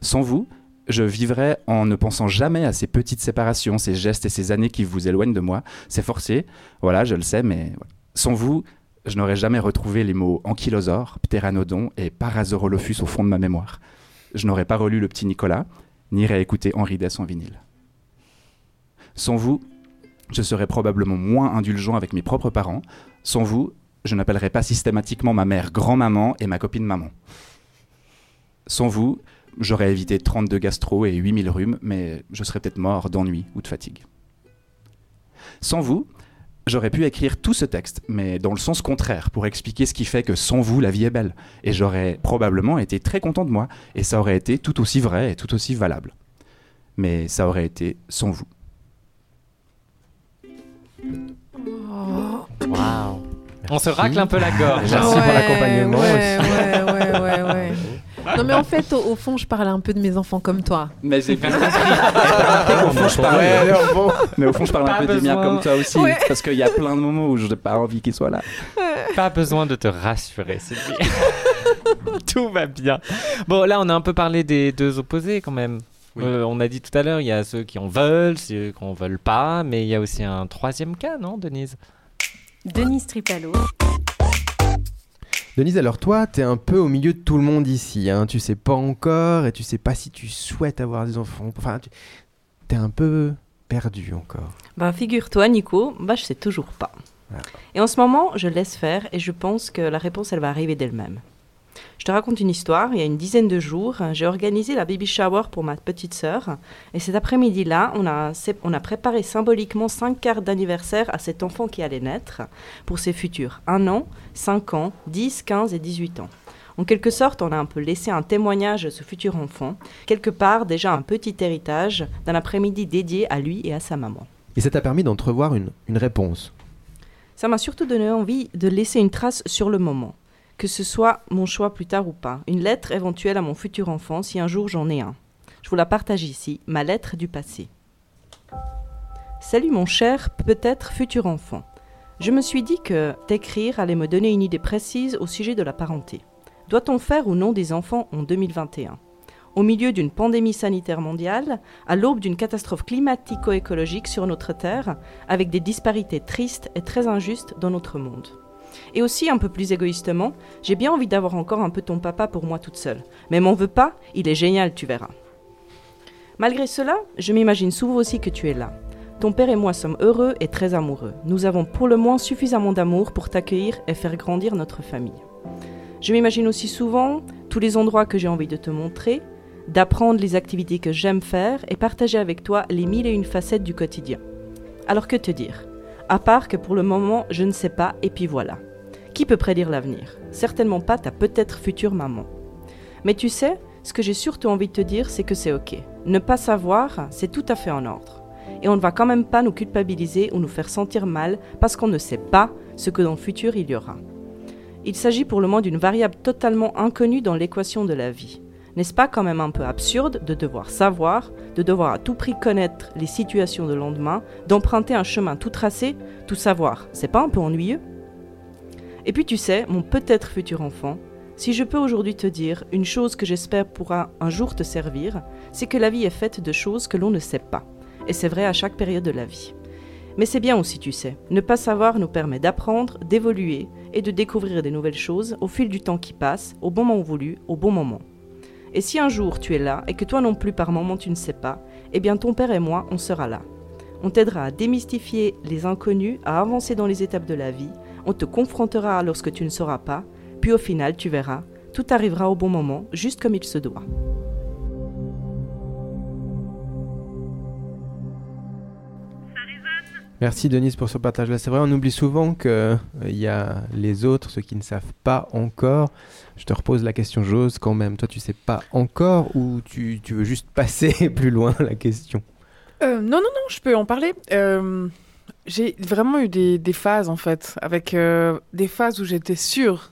Sans vous, je vivrais en ne pensant jamais à ces petites séparations, ces gestes et ces années qui vous éloignent de moi. C'est forcé, voilà, je le sais, mais sans vous, je n'aurais jamais retrouvé les mots ankylosaure, ptéranodon et parasaurolophus au fond de ma mémoire. Je n'aurais pas relu Le Petit Nicolas, ni réécouté Henri Dess en vinyle. Sans vous, je serais probablement moins indulgent avec mes propres parents. Sans vous, je n'appellerais pas systématiquement ma mère grand-maman et ma copine maman. Sans vous, j'aurais évité 32 gastro et 8000 rhumes, mais je serais peut-être mort d'ennui ou de fatigue. Sans vous, j'aurais pu écrire tout ce texte, mais dans le sens contraire, pour expliquer ce qui fait que sans vous, la vie est belle. Et j'aurais probablement été très content de moi, et ça aurait été tout aussi vrai et tout aussi valable. Mais ça aurait été sans vous. Waouh. On se racle un peu la gorge. Merci pour l'accompagnement Ouais, aussi. ouais, ouais, ouais, ouais. Non mais en fait, au, au fond, je parle un peu de mes enfants comme toi. Mais j'ai bien compris. au fond, je parle, Ouais, non, bon. mais au fond, je parle un peu des miens besoin. comme toi aussi, Ouais. parce qu'il y a plein de moments où je n'ai pas envie qu'ils soient là. Pas besoin de te rassurer, Sylvie. Tout va bien. Bon, là, on a un peu parlé des deux opposés quand même. Oui. Euh, on a dit tout à l'heure, il y a ceux qui en veulent, ceux qui en veulent pas, mais il y a aussi un troisième cas, non, Denise? Denise Tripalo. Denise, alors toi, t'es un peu au milieu de tout le monde ici. Hein. Tu sais pas encore et tu sais pas si tu souhaites avoir des enfants. Enfin, tu t'es un peu perdu encore. Bah, figure-toi, Nico, bah, je sais toujours pas. Ah. Et en ce moment, je laisse faire et je pense que la réponse, elle va arriver d'elle-même. Je te raconte une histoire. Il y a une dizaine de jours, j'ai organisé la baby shower pour ma petite sœur. Et cet après-midi-là, on a, sé- on a préparé symboliquement cinq cartes d'anniversaire à cet enfant qui allait naître pour ses futurs 1 an, 5 ans, 10, 15 et 18 ans. En quelque sorte, on a un peu laissé un témoignage à ce futur enfant, quelque part déjà un petit héritage d'un après-midi dédié à lui et à sa maman. Et ça t'a permis d'entrevoir une, une réponse? Ça m'a surtout donné envie de laisser une trace sur le moment, que ce soit mon choix plus tard ou pas, une lettre éventuelle à mon futur enfant si un jour j'en ai un. Je vous la partage ici, ma lettre du passé. Salut mon cher, peut-être futur enfant. Je me suis dit que t'écrire allait me donner une idée précise au sujet de la parenté. Doit-on faire ou non des enfants en 2021 Au milieu d'une pandémie sanitaire mondiale, à l'aube d'une catastrophe climatico-écologique sur notre Terre, avec des disparités tristes et très injustes dans notre monde. Et aussi, un peu plus égoïstement, j'ai bien envie d'avoir encore un peu ton papa pour moi toute seule. Mais m'en veux pas, il est génial, tu verras. Malgré cela, je m'imagine souvent aussi que tu es là. Ton père et moi sommes heureux et très amoureux. Nous avons pour le moins suffisamment d'amour pour t'accueillir et faire grandir notre famille. Je m'imagine aussi souvent tous les endroits que j'ai envie de te montrer, d'apprendre les activités que j'aime faire et partager avec toi les mille et une facettes du quotidien. Alors que te dire? À part que pour le moment, je ne sais pas et puis voilà. Qui peut prédire l'avenir? Certainement pas ta peut-être future maman. Mais tu sais, ce que j'ai surtout envie de te dire, c'est que c'est ok. Ne pas savoir, c'est tout à fait en ordre. Et on ne va quand même pas nous culpabiliser ou nous faire sentir mal parce qu'on ne sait pas ce que dans le futur il y aura. Il s'agit pour le moment d'une variable totalement inconnue dans l'équation de la vie. N'est-ce pas quand même un peu absurde de devoir savoir, de devoir à tout prix connaître les situations de lendemain, d'emprunter un chemin tout tracé, tout savoir C'est pas un peu ennuyeux? Et puis tu sais, mon peut-être futur enfant, si je peux aujourd'hui te dire une chose que j'espère pourra un jour te servir, c'est que la vie est faite de choses que l'on ne sait pas. Et c'est vrai à chaque période de la vie. Mais c'est bien aussi, tu sais, ne pas savoir nous permet d'apprendre, d'évoluer et de découvrir des nouvelles choses au fil du temps qui passe, au bon moment voulu, au bon moment. Et si un jour tu es là et que toi non plus par moment tu ne sais pas, eh bien ton père et moi, on sera là. On t'aidera à démystifier les inconnus, à avancer dans les étapes de la vie. On te confrontera lorsque tu ne sauras pas. Puis au final, tu verras, tout arrivera au bon moment, juste comme il se doit. Merci Denise pour ce partage-là. C'est vrai, on oublie souvent qu'il y a les autres, ceux qui ne savent pas encore. Je te repose la question, Jose, quand même. Toi, tu sais pas encore ou tu, tu veux juste passer plus loin la question? Euh, non, non, non, je peux en parler. Euh, j'ai vraiment eu des, des phases, en fait, avec euh, des phases où j'étais sûre.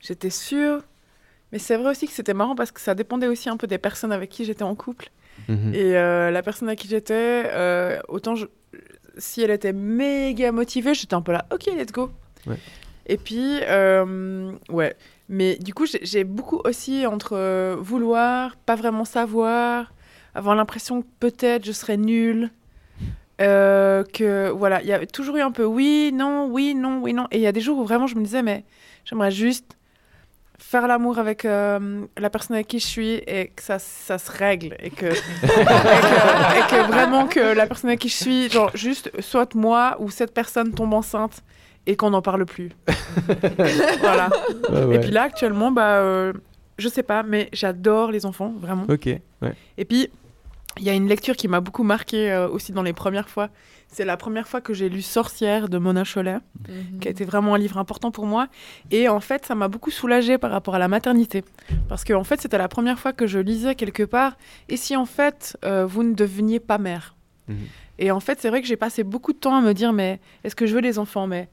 J'étais sûre. Mais c'est vrai aussi que c'était marrant parce que ça dépendait aussi un peu des personnes avec qui j'étais en couple. Mhm. Et euh, la personne avec qui j'étais, euh, autant je- si elle était méga motivée, j'étais un peu là, ok, let's go. Ouais. Et puis, euh, ouais. Mais du coup, j'ai beaucoup aussi entre vouloir, pas vraiment savoir, avoir l'impression que peut-être je serais nulle. Euh, que voilà, il y a toujours eu un peu oui, non, oui, non, oui, non. Et il y a des jours où vraiment je me disais, mais j'aimerais juste faire l'amour avec euh, la personne avec qui je suis et que ça, ça se règle et que, et, que, et que vraiment que la personne avec qui je suis, genre juste soit moi ou cette personne tombe enceinte et qu'on n'en parle plus. voilà. Ouais, ouais. Et puis là actuellement, bah, euh, je sais pas, mais j'adore les enfants, vraiment. Ok, ouais. Et puis, il y a une lecture qui m'a beaucoup marqué euh, aussi dans les premières fois. C'est la première fois que j'ai lu Sorcière de Mona Chollet, qui a été vraiment un livre important pour moi. Et en fait, ça m'a beaucoup soulagée par rapport à la maternité. Parce que en fait, c'était la première fois que je lisais quelque part. Et si en fait, euh, vous ne deveniez pas mère? Mhm. Et en fait, c'est vrai que j'ai passé beaucoup de temps à me dire, mais est-ce que je veux des enfants? Mais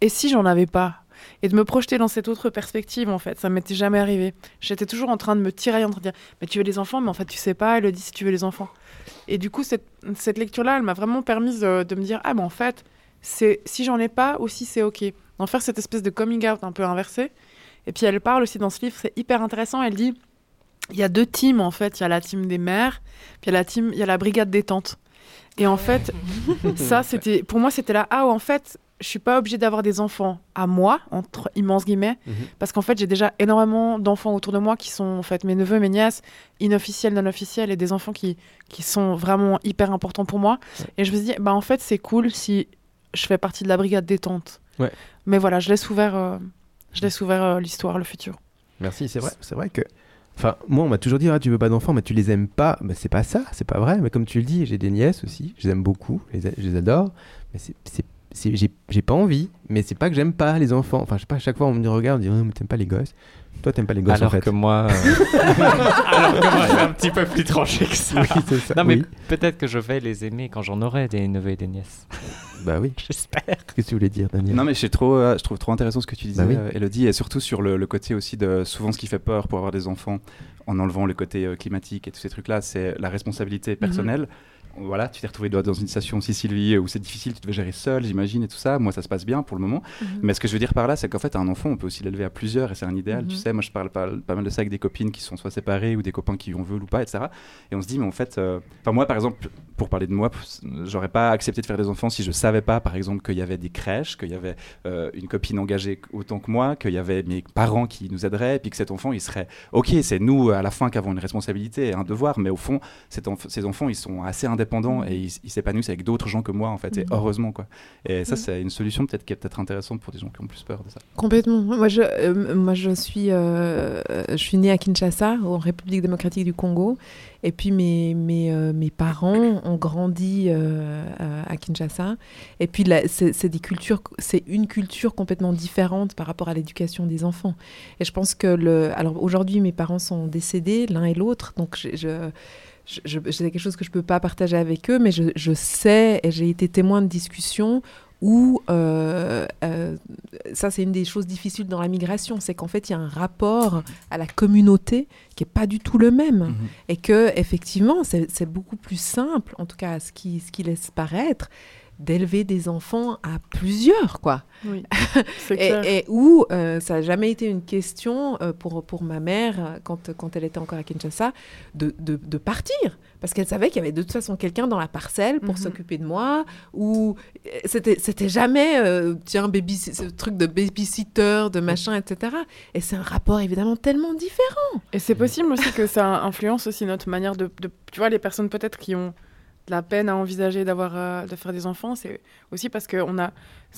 et si j'en avais pas? Et de me projeter dans cette autre perspective, en fait, ça m'était jamais arrivé. J'étais toujours en train de me tirailler, en train de dire, mais tu veux des enfants, mais en fait, tu sais pas, elle le dit si tu veux les enfants. Et du coup, cette, cette lecture-là, elle m'a vraiment permis de, de me dire, ah, mais en fait, c'est si j'en ai pas aussi, c'est ok. D'en faire cette espèce de coming out un peu inversé. Et puis, elle parle aussi dans ce livre, c'est hyper intéressant, elle dit, il y a deux teams, en fait. Il y a la team des mères, puis il y a la team, il y a la brigade des tantes. Et en fait, ça, c'était, pour moi, c'était là, ah, en fait, je suis pas obligée d'avoir des enfants à moi, entre immenses guillemets, Mhm. parce qu'en fait, j'ai déjà énormément d'enfants autour de moi qui sont en fait mes neveux, mes nièces, inofficiels, non officiels, et des enfants qui, qui sont vraiment hyper importants pour moi. Et je me suis dit, bah en fait, c'est cool si je fais partie de la brigade détente. Ouais. Mais voilà, je laisse ouvert, euh, je laisse ouvert euh, l'histoire, le futur. Merci, c'est vrai, c'est vrai que. Enfin, moi, on m'a toujours dit, ah, tu veux pas d'enfants, mais tu les aimes pas. Mais c'est pas ça, c'est pas vrai. Mais comme tu le dis, j'ai des nièces aussi, je les aime beaucoup, je les, je les adore. Mais c'est- j'ai, j'ai pas envie. Mais c'est pas que j'aime pas les enfants. Enfin, je sais pas, à chaque fois, on me regarde, on dit, oh, mais t'aimes pas les gosses. Toi, t'aimes pas les gosses, Alors en fait. que moi. euh, Alors que moi, c'est un petit peu plus tranché que ça. Oui, c'est ça, Non, mais oui. peut-être que je vais les aimer quand j'en aurai des neveux et des nièces. Bah oui. J'espère. Qu'est-ce que tu voulais dire, Daniel? Non mais je, trop, euh, je trouve trop intéressant ce que tu disais, Bah oui. euh, Elodie, et surtout sur le, le côté aussi de souvent ce qui fait peur pour avoir des enfants, en enlevant le côté euh, climatique et tous ces trucs-là, c'est la responsabilité personnelle. Voilà, tu t'es retrouvé dans une situation aussi, Sylvie, où c'est difficile, tu devais gérer seul, j'imagine, et tout ça. Moi, ça se passe bien pour le moment. Mhm. Mais ce que je veux dire par là, c'est qu'en fait, un enfant, on peut aussi l'élever à plusieurs, et c'est un idéal. Tu Mhm. sais, moi, je parle pas, pas mal de ça avec des copines qui sont soit séparées ou des copains qui en veulent ou pas, etc. Et on se dit, mais en fait, euh, enfin, moi, par exemple, pour parler de moi, j'aurais pas accepté de faire des enfants si je savais pas, par exemple, qu'il y avait des crèches, qu'il y avait euh, une copine engagée autant que moi, qu'il y avait mes parents qui nous aideraient, et puis que cet enfant, il serait, ok, c'est nous à la fin qui avons une responsabilité et un devoir, mais au fond, cet enf- ces enfants, ils sont assez indépendants et ils, s'épanouissent avec d'autres gens que moi, en fait, et Mhm. heureusement, quoi. Et ça, Mhm. c'est une solution peut-être qui est peut-être intéressante pour des gens qui ont plus peur de ça. Complètement. Moi, je, euh, moi, je suis, euh, je suis née à Kinshasa, en République démocratique du Congo. Et puis, mes, mes, euh, mes parents ont grandi euh, à- Kinshasa. Et puis, c'est des cultures, c'est une culture complètement différente par rapport à l'éducation des enfants. Et je pense que le, alors aujourd'hui, mes parents sont décédés, l'un et l'autre. Donc, je- c'est quelque chose que je peux pas partager avec eux, mais je, je sais et j'ai été témoin de discussions où euh, euh, ça c'est une des choses difficiles dans la migration, c'est qu'en fait il y a un rapport à la communauté qui est pas du tout le même et que effectivement c'est beaucoup plus simple, en tout cas ce qui, ce qui laisse paraître, d'élever des enfants à plusieurs, quoi. Oui, c'est clair. et, et où euh, ça n'a jamais été une question euh, pour, pour ma mère, quand, quand elle était encore à Kinshasa, de, de, de partir. Parce qu'elle savait qu'il y avait de toute façon quelqu'un dans la parcelle pour Mhm. s'occuper de moi, ou euh, c'était c'était jamais, euh, tiens, baby, ce truc de babysitter, de machin, etc. Et c'est un rapport évidemment tellement différent. Et c'est possible aussi que ça influence aussi notre manière de, de- tu vois, les personnes peut-être qui ont la peine à envisager d'avoir, euh, de faire des enfants, c'est aussi parce qu'on a,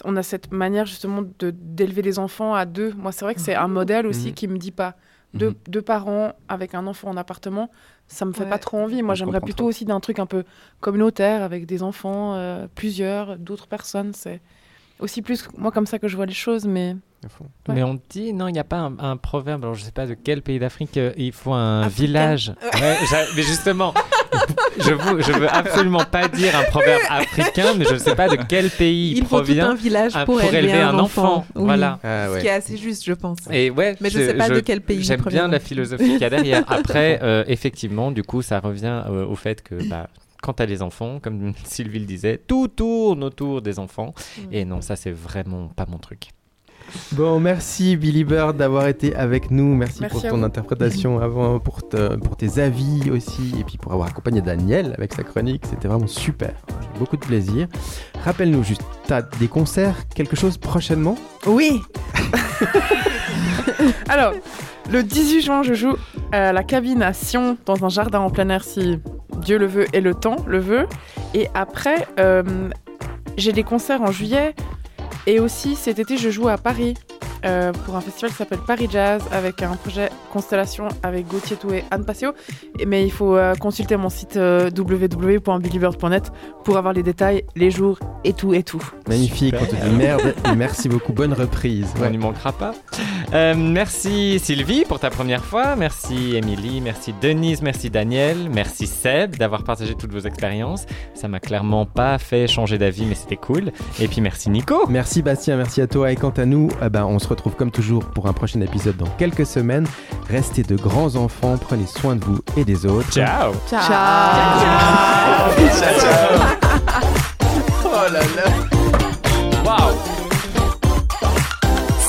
on a cette manière justement de d'élever les enfants à deux. Moi, c'est vrai que c'est un modèle aussi Mhm. qui me dit pas deux, Mhm. deux parents avec un enfant en appartement, ça me fait Ouais. pas trop envie. Moi, Je j'aimerais plutôt trop. aussi d'un truc un peu communautaire avec des enfants, euh, plusieurs, d'autres personnes. C'est aussi plus moi comme ça que je vois les choses, mais. Ouais. Mais on dit, non, il n'y a pas un, un proverbe, alors je sais pas de quel pays d'Afrique, euh, il faut un Africain. village. Ouais, mais justement, je, je veux absolument pas dire un proverbe africain, mais je ne sais pas de quel pays il, Il faut tout un village pour, élever, un, enfant. Oui. Voilà. Ah Ce qui est assez juste, je pense. Et ouais, Mais je sais pas de quel pays il J'aime bien la philosophie qu'il y a derrière. Après, euh, effectivement, du coup, ça revient euh, au fait que bah, quand tu as les enfants, comme Sylvie le disait, tout tourne autour des enfants. Et non, ça, c'est vraiment pas mon truc. Bon, merci Billy Bird d'avoir été avec nous. Merci, Merci pour ton vous. interprétation avant, pour, te- pour tes avis aussi, et puis pour avoir accompagné Daniel avec sa chronique. C'était vraiment super. Beaucoup de plaisir. Rappelle-nous juste, t'as des concerts, quelque chose prochainement? Oui, Alors, le 18 juin, je joue à la cabine à Sion, dans un jardin en plein air, si Dieu le veut et le temps le veut. Et après, euh, j'ai des concerts en juillet. Et aussi, cet été, je joue à Paris euh, pour un festival qui s'appelle Paris Jazz, avec un projet Constellation avec Gauthier Tou et Anne Passio. Mais il faut euh, consulter mon site euh, www.billybird.net pour avoir les détails, les jours et tout et tout. Magnifique, on te dit merde merci beaucoup. Bonne reprise. On Ouais. n'y manquera pas. Euh, merci Sylvie pour ta première fois. Merci Émilie, merci Denise, merci Daniel, merci Seb d'avoir partagé toutes vos expériences. Ça m'a clairement pas fait changer d'avis, mais c'était cool. Et puis merci Nico. Merci Bastien, merci à toi. Et quant à nous, eh ben, on se retrouve comme toujours pour un prochain épisode dans quelques semaines. Restez de grands enfants, prenez soin de vous et des autres. Ciao. ciao. Oh là là Waouh.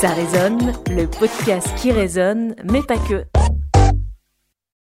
Ça résonne, le podcast qui résonne, mais pas que.